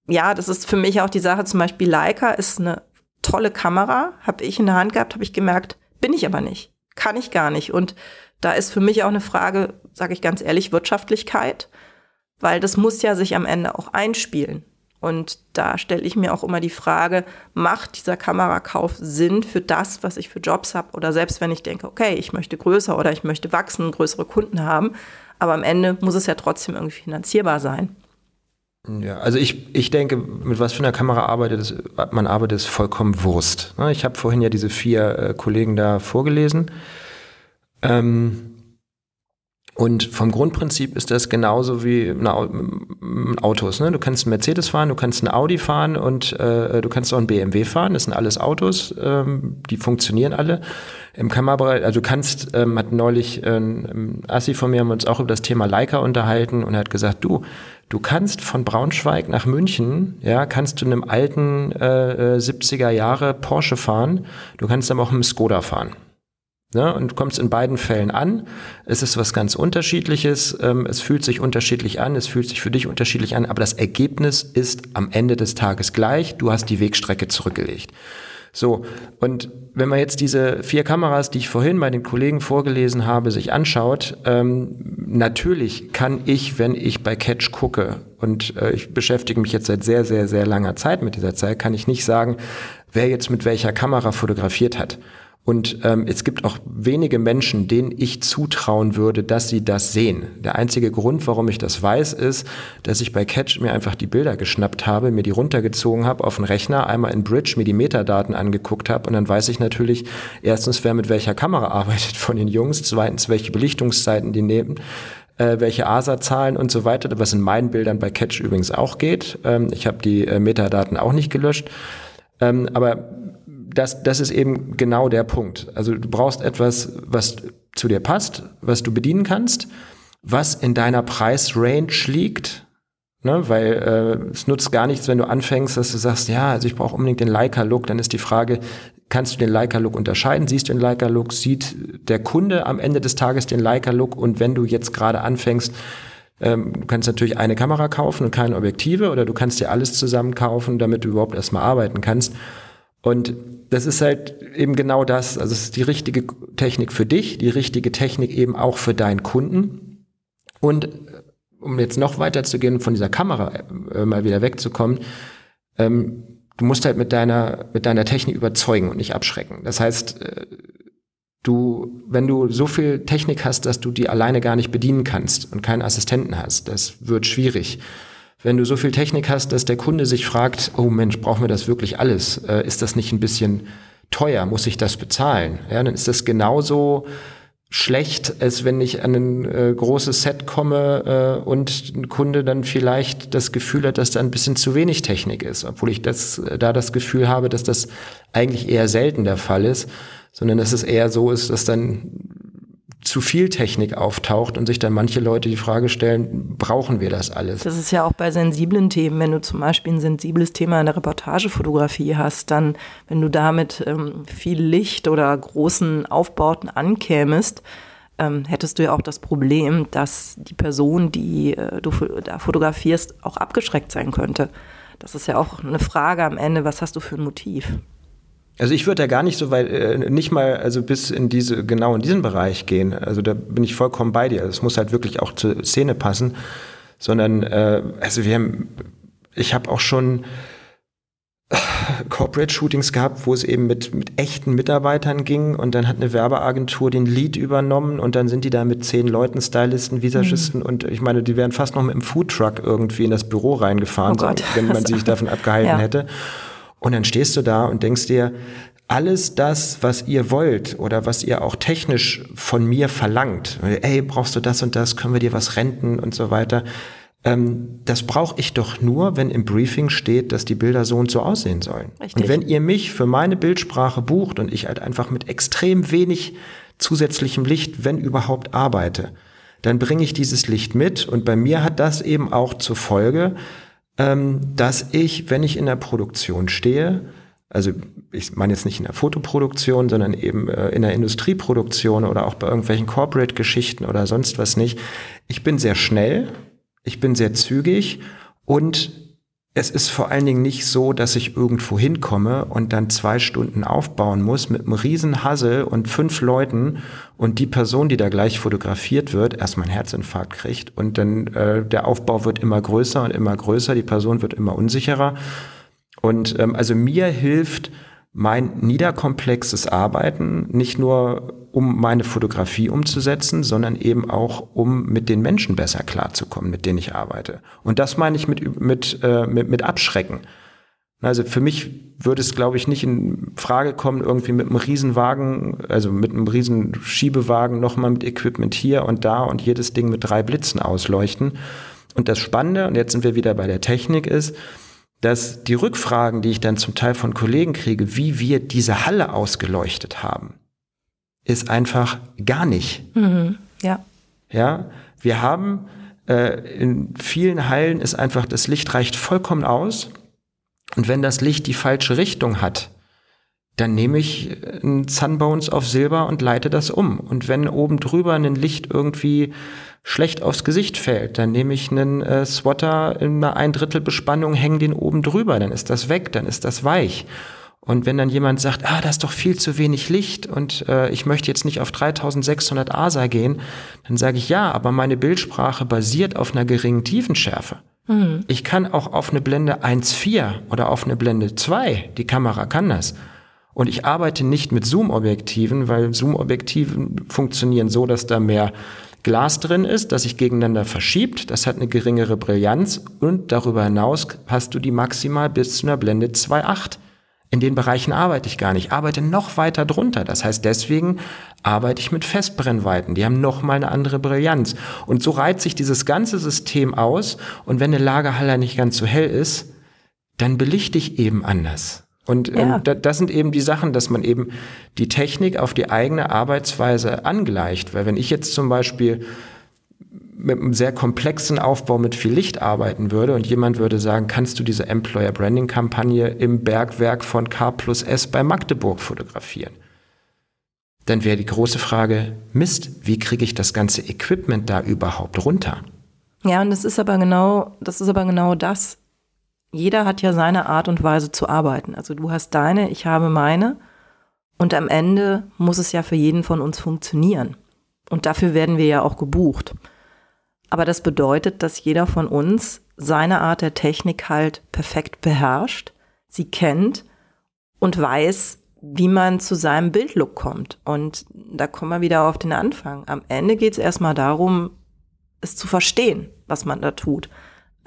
ja, das ist für mich auch die Sache, zum Beispiel Leica ist eine tolle Kamera, habe ich in der Hand gehabt, habe ich gemerkt, bin ich aber nicht, kann ich gar nicht. Und da ist für mich auch eine Frage, sage ich ganz ehrlich, Wirtschaftlichkeit, weil das muss ja sich am Ende auch einspielen. Und da stelle ich mir auch immer die Frage, macht dieser Kamerakauf Sinn für das, was ich für Jobs habe? Oder selbst wenn ich denke, okay, ich möchte größer oder ich möchte wachsen, größere Kunden haben, aber am Ende muss es ja trotzdem irgendwie finanzierbar sein. Ja, also ich, ich denke, mit was für einer Kamera arbeitet man arbeitet, ist vollkommen Wurst. Ich habe vorhin ja diese vier äh, Kollegen da vorgelesen. Ähm, und vom Grundprinzip ist das genauso wie Autos. Ne? Du kannst einen Mercedes fahren, du kannst einen Audi fahren und äh, du kannst auch einen BMW fahren. Das sind alles Autos, ähm, die funktionieren alle. Im Kamerabereich, also du kannst, ähm, hat neulich äh, ein Assi von mir, haben wir uns auch über das Thema Leica unterhalten und er hat gesagt, du, du kannst von Braunschweig nach München, ja, kannst du in einem alten äh, äh, 70er Jahre Porsche fahren, du kannst aber auch mit einem Skoda fahren. Ne, und kommst in beiden Fällen an. Es ist was ganz Unterschiedliches. Ähm, es fühlt sich unterschiedlich an. Es fühlt sich für dich unterschiedlich an. Aber das Ergebnis ist am Ende des Tages gleich. Du hast die Wegstrecke zurückgelegt. So. Und wenn man jetzt diese vier Kameras, die ich vorhin bei den Kollegen vorgelesen habe, sich anschaut, ähm, natürlich kann ich, wenn ich bei Catch gucke, und äh, ich beschäftige mich jetzt seit sehr, sehr, sehr langer Zeit mit dieser Zeit, kann ich nicht sagen, wer jetzt mit welcher Kamera fotografiert hat. Und ähm, es gibt auch wenige Menschen, denen ich zutrauen würde, dass sie das sehen. Der einzige Grund, warum ich das weiß, ist, dass ich bei Catch mir einfach die Bilder geschnappt habe, mir die runtergezogen habe auf den Rechner, einmal in Bridge mir die Metadaten angeguckt habe und dann weiß ich natürlich erstens, wer mit welcher Kamera (laughs) arbeitet von den Jungs, zweitens, welche Belichtungszeiten die nehmen äh, welche ASA-Zahlen und so weiter, was in meinen Bildern bei Catch übrigens auch geht. Ähm, ich habe die äh, Metadaten auch nicht gelöscht. Ähm, aber das, das ist eben genau der Punkt. Also du brauchst etwas, was zu dir passt, was du bedienen kannst, was in deiner Preisrange liegt. Ne, weil äh, es nutzt gar nichts, wenn du anfängst, dass du sagst, ja, also ich brauche unbedingt den Leica-Look. Dann ist die Frage, kannst du den Leica-Look unterscheiden? Siehst du den Leica-Look? Sieht der Kunde am Ende des Tages den Leica-Look? Und wenn du jetzt gerade anfängst, ähm, du kannst natürlich eine Kamera kaufen und keine Objektive oder du kannst dir alles zusammen kaufen, damit du überhaupt erstmal arbeiten kannst. Und das ist halt eben genau das. Also es ist die richtige Technik für dich, die richtige Technik eben auch für deinen Kunden. Und äh, um jetzt noch weiter zu gehen, von dieser Kamera äh, mal wieder wegzukommen, ähm, du musst halt mit deiner, mit deiner Technik überzeugen und nicht abschrecken. Das heißt, äh, du, wenn du so viel Technik hast, dass du die alleine gar nicht bedienen kannst und keinen Assistenten hast, das wird schwierig wenn du so viel Technik hast, dass der Kunde sich fragt, oh Mensch, brauchen wir das wirklich alles? Äh, ist das nicht ein bisschen teuer? Muss ich das bezahlen? Ja, dann ist das genauso schlecht, als wenn ich an ein äh, großes Set komme äh, und ein Kunde dann vielleicht das Gefühl hat, dass da ein bisschen zu wenig Technik ist, obwohl ich das äh, da das Gefühl habe, dass das eigentlich eher selten der Fall ist, sondern dass es eher so ist, dass dann zu viel Technik auftaucht und sich dann manche Leute die Frage stellen, brauchen wir das alles? Das ist ja auch bei sensiblen Themen, wenn du zum Beispiel ein sensibles Thema in der Reportagefotografie hast, dann, wenn du damit ähm, viel Licht oder großen Aufbauten ankämest, ähm, hättest du ja auch das Problem, dass die Person, die äh, du da fotografierst, auch abgeschreckt sein könnte. Das ist ja auch eine Frage am Ende, was hast du für ein Motiv? Also ich würde da gar nicht so weit, äh, nicht mal also bis in diese, genau in diesen Bereich gehen. Also da bin ich vollkommen bei dir. Es muss halt wirklich auch zur Szene passen. Sondern, äh, also wir haben, ich habe auch schon Corporate-Shootings gehabt, wo es eben mit, mit echten Mitarbeitern ging und dann hat eine Werbeagentur den Lead übernommen und dann sind die da mit zehn Leuten, Stylisten, Visagisten mhm. und ich meine, die wären fast noch mit dem Foodtruck irgendwie in das Büro reingefahren, oh so, wenn man (laughs) sich davon abgehalten ja. hätte. Und dann stehst du da und denkst dir, alles das, was ihr wollt oder was ihr auch technisch von mir verlangt, ey, brauchst du das und das, können wir dir was renten und so weiter, ähm, das brauche ich doch nur, wenn im Briefing steht, dass die Bilder so und so aussehen sollen. Richtig. Und wenn ihr mich für meine Bildsprache bucht und ich halt einfach mit extrem wenig zusätzlichem Licht, wenn überhaupt, arbeite, dann bringe ich dieses Licht mit und bei mir hat das eben auch zur Folge, dass ich, wenn ich in der Produktion stehe, also ich meine jetzt nicht in der Fotoproduktion, sondern eben äh, in der Industrieproduktion oder auch bei irgendwelchen Corporate-Geschichten oder sonst was nicht. Ich bin sehr schnell, ich bin sehr zügig und es ist vor allen Dingen nicht so, dass ich irgendwo hinkomme und dann zwei Stunden aufbauen muss mit einem riesen Hassel und fünf Leuten und die Person, die da gleich fotografiert wird, erstmal einen Herzinfarkt kriegt und dann äh, der Aufbau wird immer größer und immer größer, die Person wird immer unsicherer. Und ähm, also mir hilft mein niederkomplexes Arbeiten nicht nur um meine Fotografie umzusetzen, sondern eben auch um mit den Menschen besser klarzukommen, mit denen ich arbeite. Und das meine ich mit, mit, äh, mit, mit Abschrecken. Also für mich würde es, glaube ich, nicht in Frage kommen, irgendwie mit einem Riesenwagen, also mit einem riesen Schiebewagen nochmal mit Equipment hier und da und jedes Ding mit drei Blitzen ausleuchten. Und das Spannende, und jetzt sind wir wieder bei der Technik, ist, dass die Rückfragen, die ich dann zum Teil von Kollegen kriege, wie wir diese Halle ausgeleuchtet haben, ist einfach gar nicht. Mhm, ja. Ja, wir haben äh, in vielen Hallen ist einfach das Licht reicht vollkommen aus. Und wenn das Licht die falsche Richtung hat, dann nehme ich ein Sunbones auf Silber und leite das um. Und wenn oben drüber ein Licht irgendwie schlecht aufs Gesicht fällt, dann nehme ich einen äh, Swatter in einer ein Drittel Bespannung, hänge den oben drüber, dann ist das weg, dann ist das weich. Und wenn dann jemand sagt, ah, da ist doch viel zu wenig Licht und äh, ich möchte jetzt nicht auf 3600 ASA gehen, dann sage ich ja, aber meine Bildsprache basiert auf einer geringen Tiefenschärfe. Mhm. Ich kann auch auf eine Blende 1.4 oder auf eine Blende 2, die Kamera kann das. Und ich arbeite nicht mit Zoom-Objektiven, weil Zoom-Objektiven funktionieren so, dass da mehr Glas drin ist, das sich gegeneinander verschiebt. Das hat eine geringere Brillanz und darüber hinaus hast du die maximal bis zu einer Blende 2.8. In den Bereichen arbeite ich gar nicht. Ich arbeite noch weiter drunter. Das heißt, deswegen arbeite ich mit Festbrennweiten. Die haben noch mal eine andere Brillanz. Und so reiht sich dieses ganze System aus. Und wenn eine Lagerhalle nicht ganz so hell ist, dann belichte ich eben anders. Und ähm, ja. ähm, das sind eben die Sachen, dass man eben die Technik auf die eigene Arbeitsweise angleicht. Weil wenn ich jetzt zum Beispiel mit einem sehr komplexen Aufbau mit viel Licht arbeiten würde und jemand würde sagen, kannst du diese Employer Branding Kampagne im Bergwerk von K plus S bei Magdeburg fotografieren? Dann wäre die große Frage, Mist, wie kriege ich das ganze Equipment da überhaupt runter? Ja, und das ist aber genau, das ist aber genau das jeder hat ja seine Art und Weise zu arbeiten. Also du hast deine, ich habe meine. Und am Ende muss es ja für jeden von uns funktionieren. Und dafür werden wir ja auch gebucht. Aber das bedeutet, dass jeder von uns seine Art der Technik halt perfekt beherrscht, sie kennt und weiß, wie man zu seinem Bildlook kommt. Und da kommen wir wieder auf den Anfang. Am Ende geht es erstmal darum, es zu verstehen, was man da tut.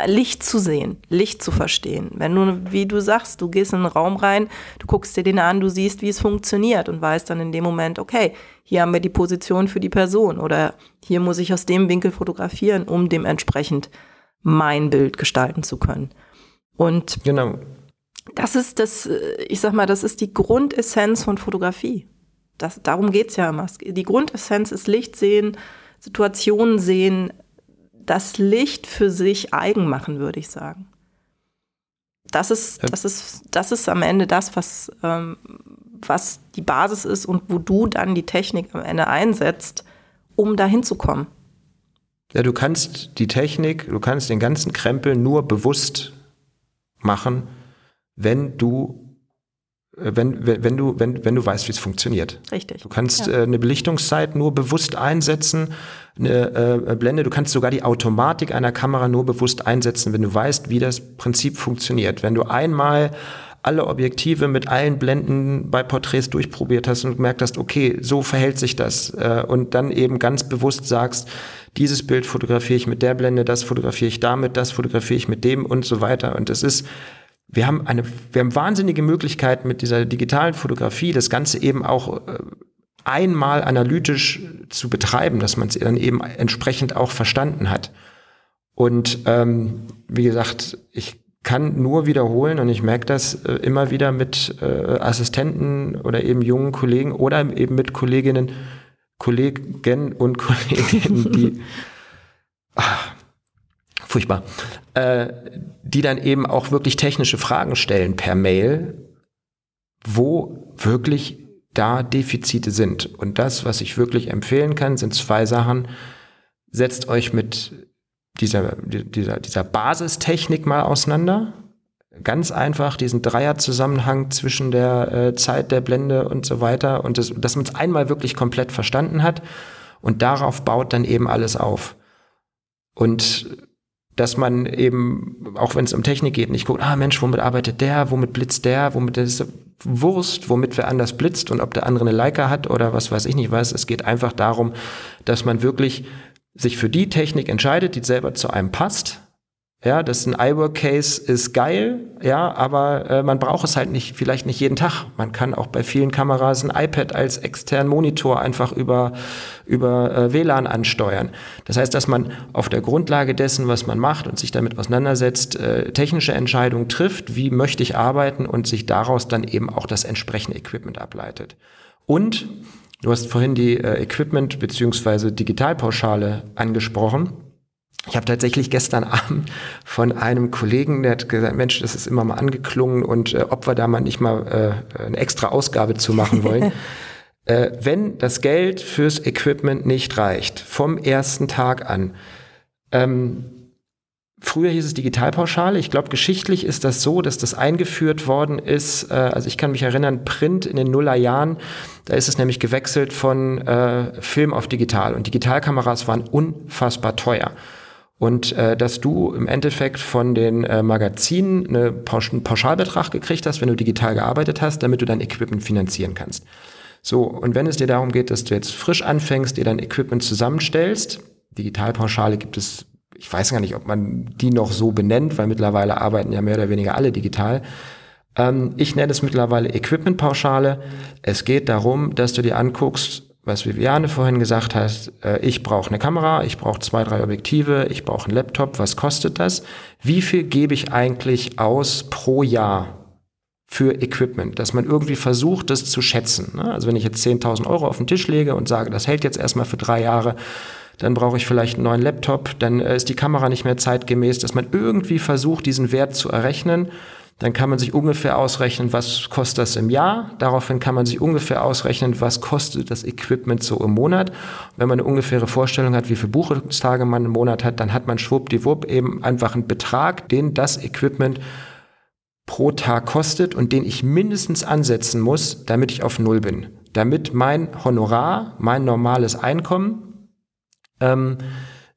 Licht zu sehen, Licht zu verstehen. Wenn du, wie du sagst, du gehst in einen Raum rein, du guckst dir den an, du siehst, wie es funktioniert und weißt dann in dem Moment, okay, hier haben wir die Position für die Person oder hier muss ich aus dem Winkel fotografieren, um dementsprechend mein Bild gestalten zu können. Und genau. das ist das, ich sag mal, das ist die Grundessenz von Fotografie. Das, darum geht's ja immer. Die Grundessenz ist Licht sehen, Situationen sehen, das Licht für sich eigen machen, würde ich sagen. Das ist, das ist, das ist am Ende das, was, ähm, was die Basis ist und wo du dann die Technik am Ende einsetzt, um dahin zu kommen. Ja, du kannst die Technik, du kannst den ganzen Krempel nur bewusst machen, wenn du wenn, wenn, wenn, du, wenn, wenn du weißt, wie es funktioniert. Richtig. Du kannst ja. äh, eine Belichtungszeit nur bewusst einsetzen, eine äh, Blende, du kannst sogar die Automatik einer Kamera nur bewusst einsetzen, wenn du weißt, wie das Prinzip funktioniert. Wenn du einmal alle Objektive mit allen Blenden bei Porträts durchprobiert hast und gemerkt hast, okay, so verhält sich das äh, und dann eben ganz bewusst sagst, dieses Bild fotografiere ich mit der Blende, das fotografiere ich damit, das fotografiere ich mit dem und so weiter. Und es ist wir haben eine, wir haben wahnsinnige Möglichkeiten mit dieser digitalen Fotografie, das Ganze eben auch äh, einmal analytisch zu betreiben, dass man es dann eben entsprechend auch verstanden hat. Und ähm, wie gesagt, ich kann nur wiederholen und ich merke das äh, immer wieder mit äh, Assistenten oder eben jungen Kollegen oder eben mit Kolleginnen, Kollegen und Kolleginnen, die ach, (laughs) furchtbar, äh, die dann eben auch wirklich technische Fragen stellen per Mail, wo wirklich da Defizite sind. Und das, was ich wirklich empfehlen kann, sind zwei Sachen. Setzt euch mit dieser, dieser, dieser Basistechnik mal auseinander. Ganz einfach diesen Dreierzusammenhang zwischen der äh, Zeit der Blende und so weiter und das, dass man es einmal wirklich komplett verstanden hat und darauf baut dann eben alles auf. Und dass man eben, auch wenn es um Technik geht, nicht guckt, ah Mensch, womit arbeitet der, womit blitzt der, womit ist Wurst, womit wer anders blitzt und ob der andere eine Leica hat oder was weiß ich nicht was. Es geht einfach darum, dass man wirklich sich für die Technik entscheidet, die selber zu einem passt ja, das ist ein iWork-Case ist geil, ja, aber äh, man braucht es halt nicht, vielleicht nicht jeden Tag. Man kann auch bei vielen Kameras ein iPad als externen Monitor einfach über, über äh, WLAN ansteuern. Das heißt, dass man auf der Grundlage dessen, was man macht und sich damit auseinandersetzt, äh, technische Entscheidungen trifft, wie möchte ich arbeiten und sich daraus dann eben auch das entsprechende Equipment ableitet. Und du hast vorhin die äh, Equipment- beziehungsweise Digitalpauschale angesprochen. Ich habe tatsächlich gestern (laughs) Abend von einem Kollegen, der hat gesagt, Mensch, das ist immer mal angeklungen und äh, ob wir da mal nicht mal äh, eine extra Ausgabe zu machen wollen. (laughs) äh, wenn das Geld fürs Equipment nicht reicht, vom ersten Tag an, ähm, Früher hieß es Digitalpauschale. Ich glaube, geschichtlich ist das so, dass das eingeführt worden ist. Äh, also ich kann mich erinnern, Print in den Nullerjahren, da ist es nämlich gewechselt von äh, Film auf Digital. Und Digitalkameras waren unfassbar teuer und äh, dass du im Endeffekt von den äh, Magazinen eine Pausch einen Pauschalbetrag gekriegt hast, wenn du digital gearbeitet hast, damit du dein Equipment finanzieren kannst. So, und wenn es dir darum geht, dass du jetzt frisch anfängst, dir dein Equipment zusammenstellst, Digitalpauschale gibt es, ich weiß gar nicht, ob man die noch so benennt, weil mittlerweile arbeiten ja mehr oder weniger alle digital. Ähm, ich nenne es mittlerweile Equipmentpauschale. Es geht darum, dass du dir anguckst, was Viviane vorhin gesagt hat, äh, ich brauche eine Kamera, ich brauche zwei, drei Objektive, ich brauche einen Laptop, was kostet das? Wie viel gebe ich eigentlich aus pro Jahr für Equipment, dass man irgendwie versucht, das zu schätzen. Ne? Also wenn ich jetzt 10.000 Euro auf den Tisch lege und sage, das hält jetzt erstmal für drei Jahre, dann brauche ich vielleicht einen neuen Laptop, dann äh, ist die Kamera nicht mehr zeitgemäß, dass man irgendwie versucht, diesen Wert zu errechnen dann kann man sich ungefähr ausrechnen, was kostet das im Jahr. Daraufhin kann man sich ungefähr ausrechnen, was kostet das Equipment so im Monat. Wenn man eine ungefähre Vorstellung hat, wie viele Buchungstage man im Monat hat, dann hat man schwuppdiwupp eben einfach einen Betrag, den das Equipment pro Tag kostet und den ich mindestens ansetzen muss, damit ich auf Null bin. Damit mein Honorar, mein normales Einkommen, ähm,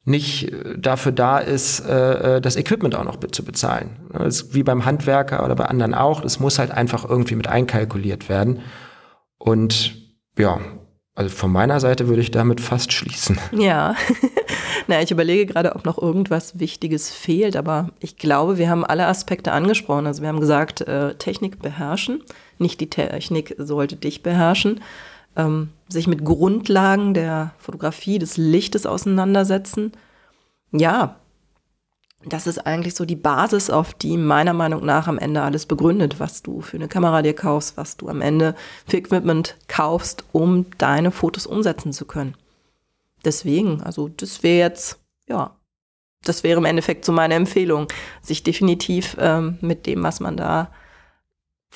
nicht äh, dafür da ist, äh, äh, das Equipment auch noch zu bezahlen. Ist wie beim Handwerker oder bei anderen auch. Das muss halt einfach irgendwie mit einkalkuliert werden. Und ja, also von meiner Seite würde ich damit fast schließen. (laughs) Ja. naja, ich überlege gerade, ob noch irgendwas Wichtiges fehlt, aber ich glaube, wir haben alle Aspekte angesprochen. Also wir haben gesagt, äh, Technik beherrschen. Nicht die Technik sollte dich beherrschen ähm, sich mit Grundlagen der Fotografie, des Lichtes auseinandersetzen. Ja, das ist eigentlich so die Basis, auf die meiner Meinung nach am Ende alles begründet, was du für eine Kamera dir kaufst, was du am Ende für Equipment kaufst, um deine Fotos umsetzen zu können. Deswegen, also das wäre jetzt, ja, das wäre im Endeffekt so meine Empfehlung, sich definitiv ähm, mit dem, was man da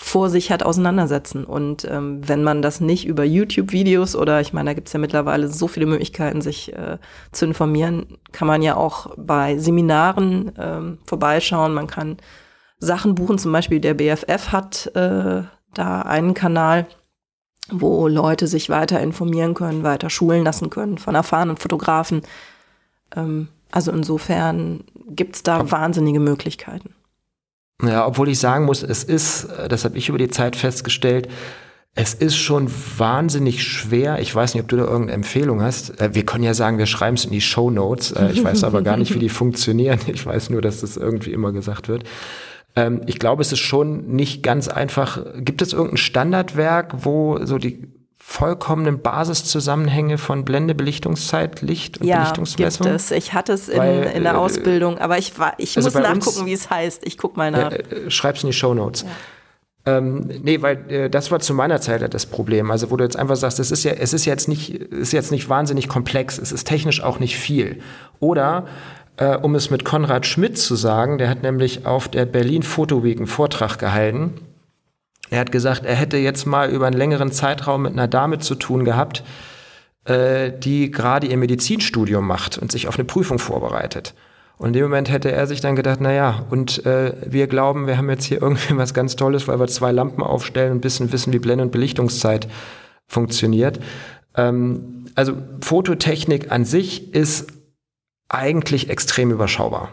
vor sich hat, auseinandersetzen. Und ähm, wenn man das nicht über YouTube-Videos oder ich meine, da gibt's ja mittlerweile so viele Möglichkeiten, sich äh, zu informieren, kann man ja auch bei Seminaren ähm, vorbeischauen. Man kann Sachen buchen, zum Beispiel der BFF hat äh, da einen Kanal, wo Leute sich weiter informieren können, weiter schulen lassen können von erfahrenen Fotografen. Ähm, also insofern gibt's da wahnsinnige Möglichkeiten. Ja, obwohl ich sagen muss, es ist, das habe ich über die Zeit festgestellt, es ist schon wahnsinnig schwer. Ich weiß nicht, ob du da irgendeine Empfehlung hast. Äh, wir können ja sagen, wir schreiben es in die Show Notes. Äh, ich weiß aber gar nicht, wie die (laughs) funktionieren. Ich weiß nur, dass das irgendwie immer gesagt wird. Ähm, ich glaube, es ist schon nicht ganz einfach. Gibt es irgendein Standardwerk, wo so die vollkommenen Basiszusammenhänge von Blende, Belichtungszeit, Licht und ja, Belichtungsmessung? Gibt es. Ich hatte es in, Weil, in der äh, Ausbildung, aber ich, war, ich also muss nachgucken, wie es heißt. Ich guck mal nach. Äh, schreib's in die Show Notes. Ja. Ähm, nee, weil äh, das war zu meiner Zeit das Problem. Also wo du jetzt einfach sagst, es ist ja, es ist jetzt nicht, ist jetzt nicht wahnsinnig komplex, es ist technisch auch nicht viel. Oder äh, um es mit Konrad Schmidt zu sagen, der hat nämlich auf der Berlin Photo Week einen Vortrag gehalten er hat gesagt, er hätte jetzt mal über einen längeren Zeitraum mit einer Dame zu tun gehabt, äh, die gerade ihr Medizinstudium macht und sich auf eine Prüfung vorbereitet. Und in dem Moment hätte er sich dann gedacht, na ja, und äh, wir glauben, wir haben jetzt hier irgendwie was ganz Tolles, weil wir zwei Lampen aufstellen und ein bisschen wissen, wie Blende- und Belichtungszeit funktioniert. Ähm, also Fototechnik an sich ist eigentlich extrem überschaubar.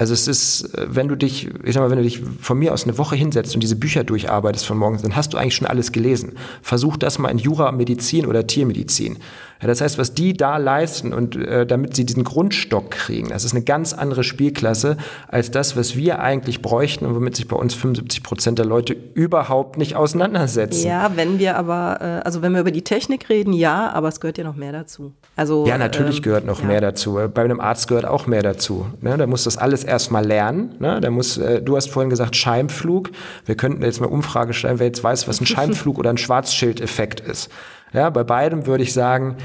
Also es ist, äh, wenn du dich, ich sag mal, wenn du dich von mir aus eine Woche hinsetzt und diese Bücher durcharbeitest von morgens, dann hast du eigentlich schon alles gelesen. Versuch das mal in Jura, Medizin oder Tiermedizin. Ja, das heißt, was die da leisten und äh, damit sie diesen Grundstock kriegen, das ist eine ganz andere Spielklasse als das, was wir eigentlich bräuchten und womit sich bei uns 75 Prozent der Leute überhaupt nicht auseinandersetzen. Ja, wenn wir aber, äh, also wenn wir über die Technik reden, ja, aber es gehört ja noch mehr dazu. Also, ja, natürlich ähm, gehört noch ja. mehr dazu. Bei einem Arzt gehört auch mehr dazu. Ne? Da muss das alles erstmal lernen. Ne? Da muss, äh, du hast vorhin gesagt, Scheimflug. Wir könnten jetzt mal Umfrage stellen, wer jetzt weiß, was ein (laughs) Scheimflug oder ein Schwarzschildeffekt ist. Ja, bei beidem würde ich sagen,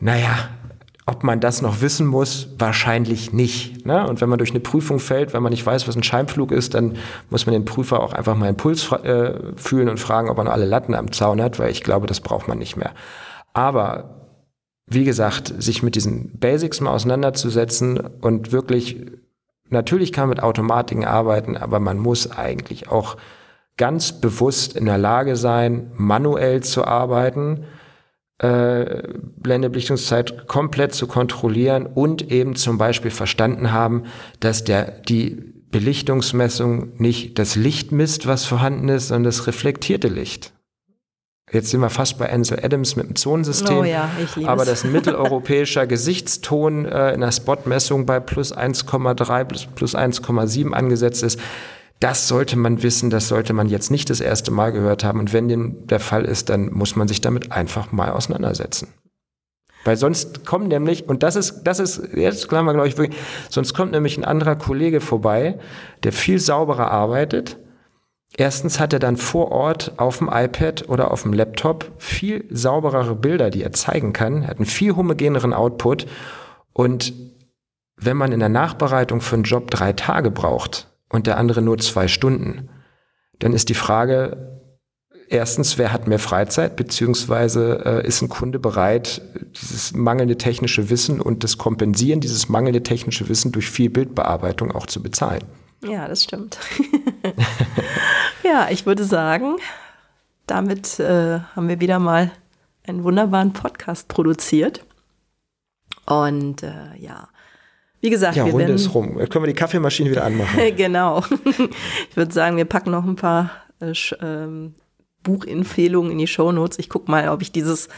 naja, ob man das noch wissen muss, wahrscheinlich nicht. Ne? Und wenn man durch eine Prüfung fällt, wenn man nicht weiß, was ein Scheinflug ist, dann muss man den Prüfer auch einfach mal einen Puls äh, fühlen und fragen, ob noch alle Latten am Zaun hat, weil ich glaube, das braucht man nicht mehr. Aber wie gesagt, sich mit diesen Basics mal auseinanderzusetzen und wirklich, natürlich kann man mit Automatiken arbeiten, aber man muss eigentlich auch ganz bewusst in der Lage sein, manuell zu arbeiten äh, Blendebelichtungszeit komplett zu kontrollieren und eben zum Beispiel verstanden haben, dass der, die Belichtungsmessung nicht das Licht misst, was vorhanden ist, sondern das reflektierte Licht. Jetzt sind wir fast bei Ansel Adams mit dem Zonensystem. Oh ja, ich liebe aber dass ein mitteleuropäischer Gesichtston äh, in der Spotmessung bei plus 1,3 plus, plus 1,7 angesetzt ist, das sollte man wissen, das sollte man jetzt nicht das erste Mal gehört haben. Und wenn dem der Fall ist, dann muss man sich damit einfach mal auseinandersetzen. Weil sonst kommen nämlich, und das ist, das ist, jetzt klar wir, glaube ich, wirklich, sonst kommt nämlich ein anderer Kollege vorbei, der viel sauberer arbeitet. Erstens hat er dann vor Ort auf dem iPad oder auf dem Laptop viel sauberere Bilder, die er zeigen kann. Er hat einen viel homogeneren Output. Und wenn man in der Nachbereitung für einen Job drei Tage braucht, und der andere nur zwei Stunden, dann ist die Frage, erstens, wer hat mehr Freizeit, beziehungsweise äh, ist ein Kunde bereit, dieses mangelnde technische Wissen und das Kompensieren dieses mangelnde technische Wissen durch viel Bildbearbeitung auch zu bezahlen. Ja, das stimmt. (laughs) ja, ich würde sagen, damit äh, haben wir wieder mal einen wunderbaren Podcast produziert. Und äh, ja, wie gesagt, ja, wir Runde werden, ist rum. Jetzt können wir die Kaffeemaschine wieder anmachen. (laughs) genau. Ich würde sagen, wir packen noch ein paar äh, ähm, Buchempfehlungen in die Shownotes. Ich gucke mal, ob ich dieses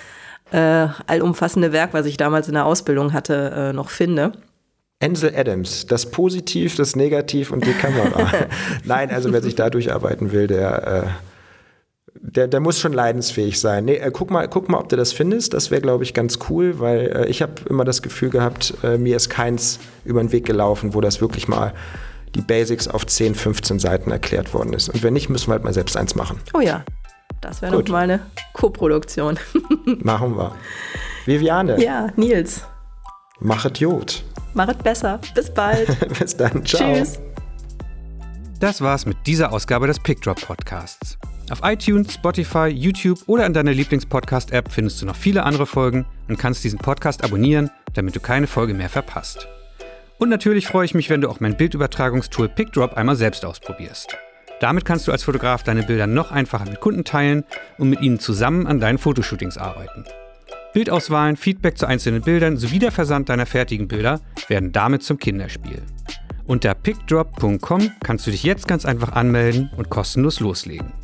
äh, allumfassende Werk, was ich damals in der Ausbildung hatte, äh, noch finde. Ansel Adams, das Positiv, das Negativ und die Kamera. (laughs) Nein, also wer sich da durcharbeiten will, der äh, der, der muss schon leidensfähig sein. Nee, äh, guck, mal, guck mal, ob du das findest. Das wäre, glaube ich, ganz cool, weil äh, ich habe immer das Gefühl gehabt, äh, mir ist keins über den Weg gelaufen, wo das wirklich mal die Basics auf 10, 15 Seiten erklärt worden ist. Und wenn nicht, müssen wir halt mal selbst eins machen. Oh ja, das wäre doch mal eine Co-Produktion. (laughs) machen wir. Viviane. Ja, Nils. Machet Jod. Machet besser. Bis bald. (laughs) Bis dann. Ciao. Tschüss. Das war's mit dieser Ausgabe des PickDrop Podcasts. Auf iTunes, Spotify, YouTube oder in deiner Lieblingspodcast-App findest du noch viele andere Folgen und kannst diesen Podcast abonnieren, damit du keine Folge mehr verpasst. Und natürlich freue ich mich, wenn du auch mein Bildübertragungstool PickDrop einmal selbst ausprobierst. Damit kannst du als Fotograf deine Bilder noch einfacher mit Kunden teilen und mit ihnen zusammen an deinen Fotoshootings arbeiten. Bildauswahlen, Feedback zu einzelnen Bildern sowie der Versand deiner fertigen Bilder werden damit zum Kinderspiel. Unter pickdrop.com kannst du dich jetzt ganz einfach anmelden und kostenlos loslegen.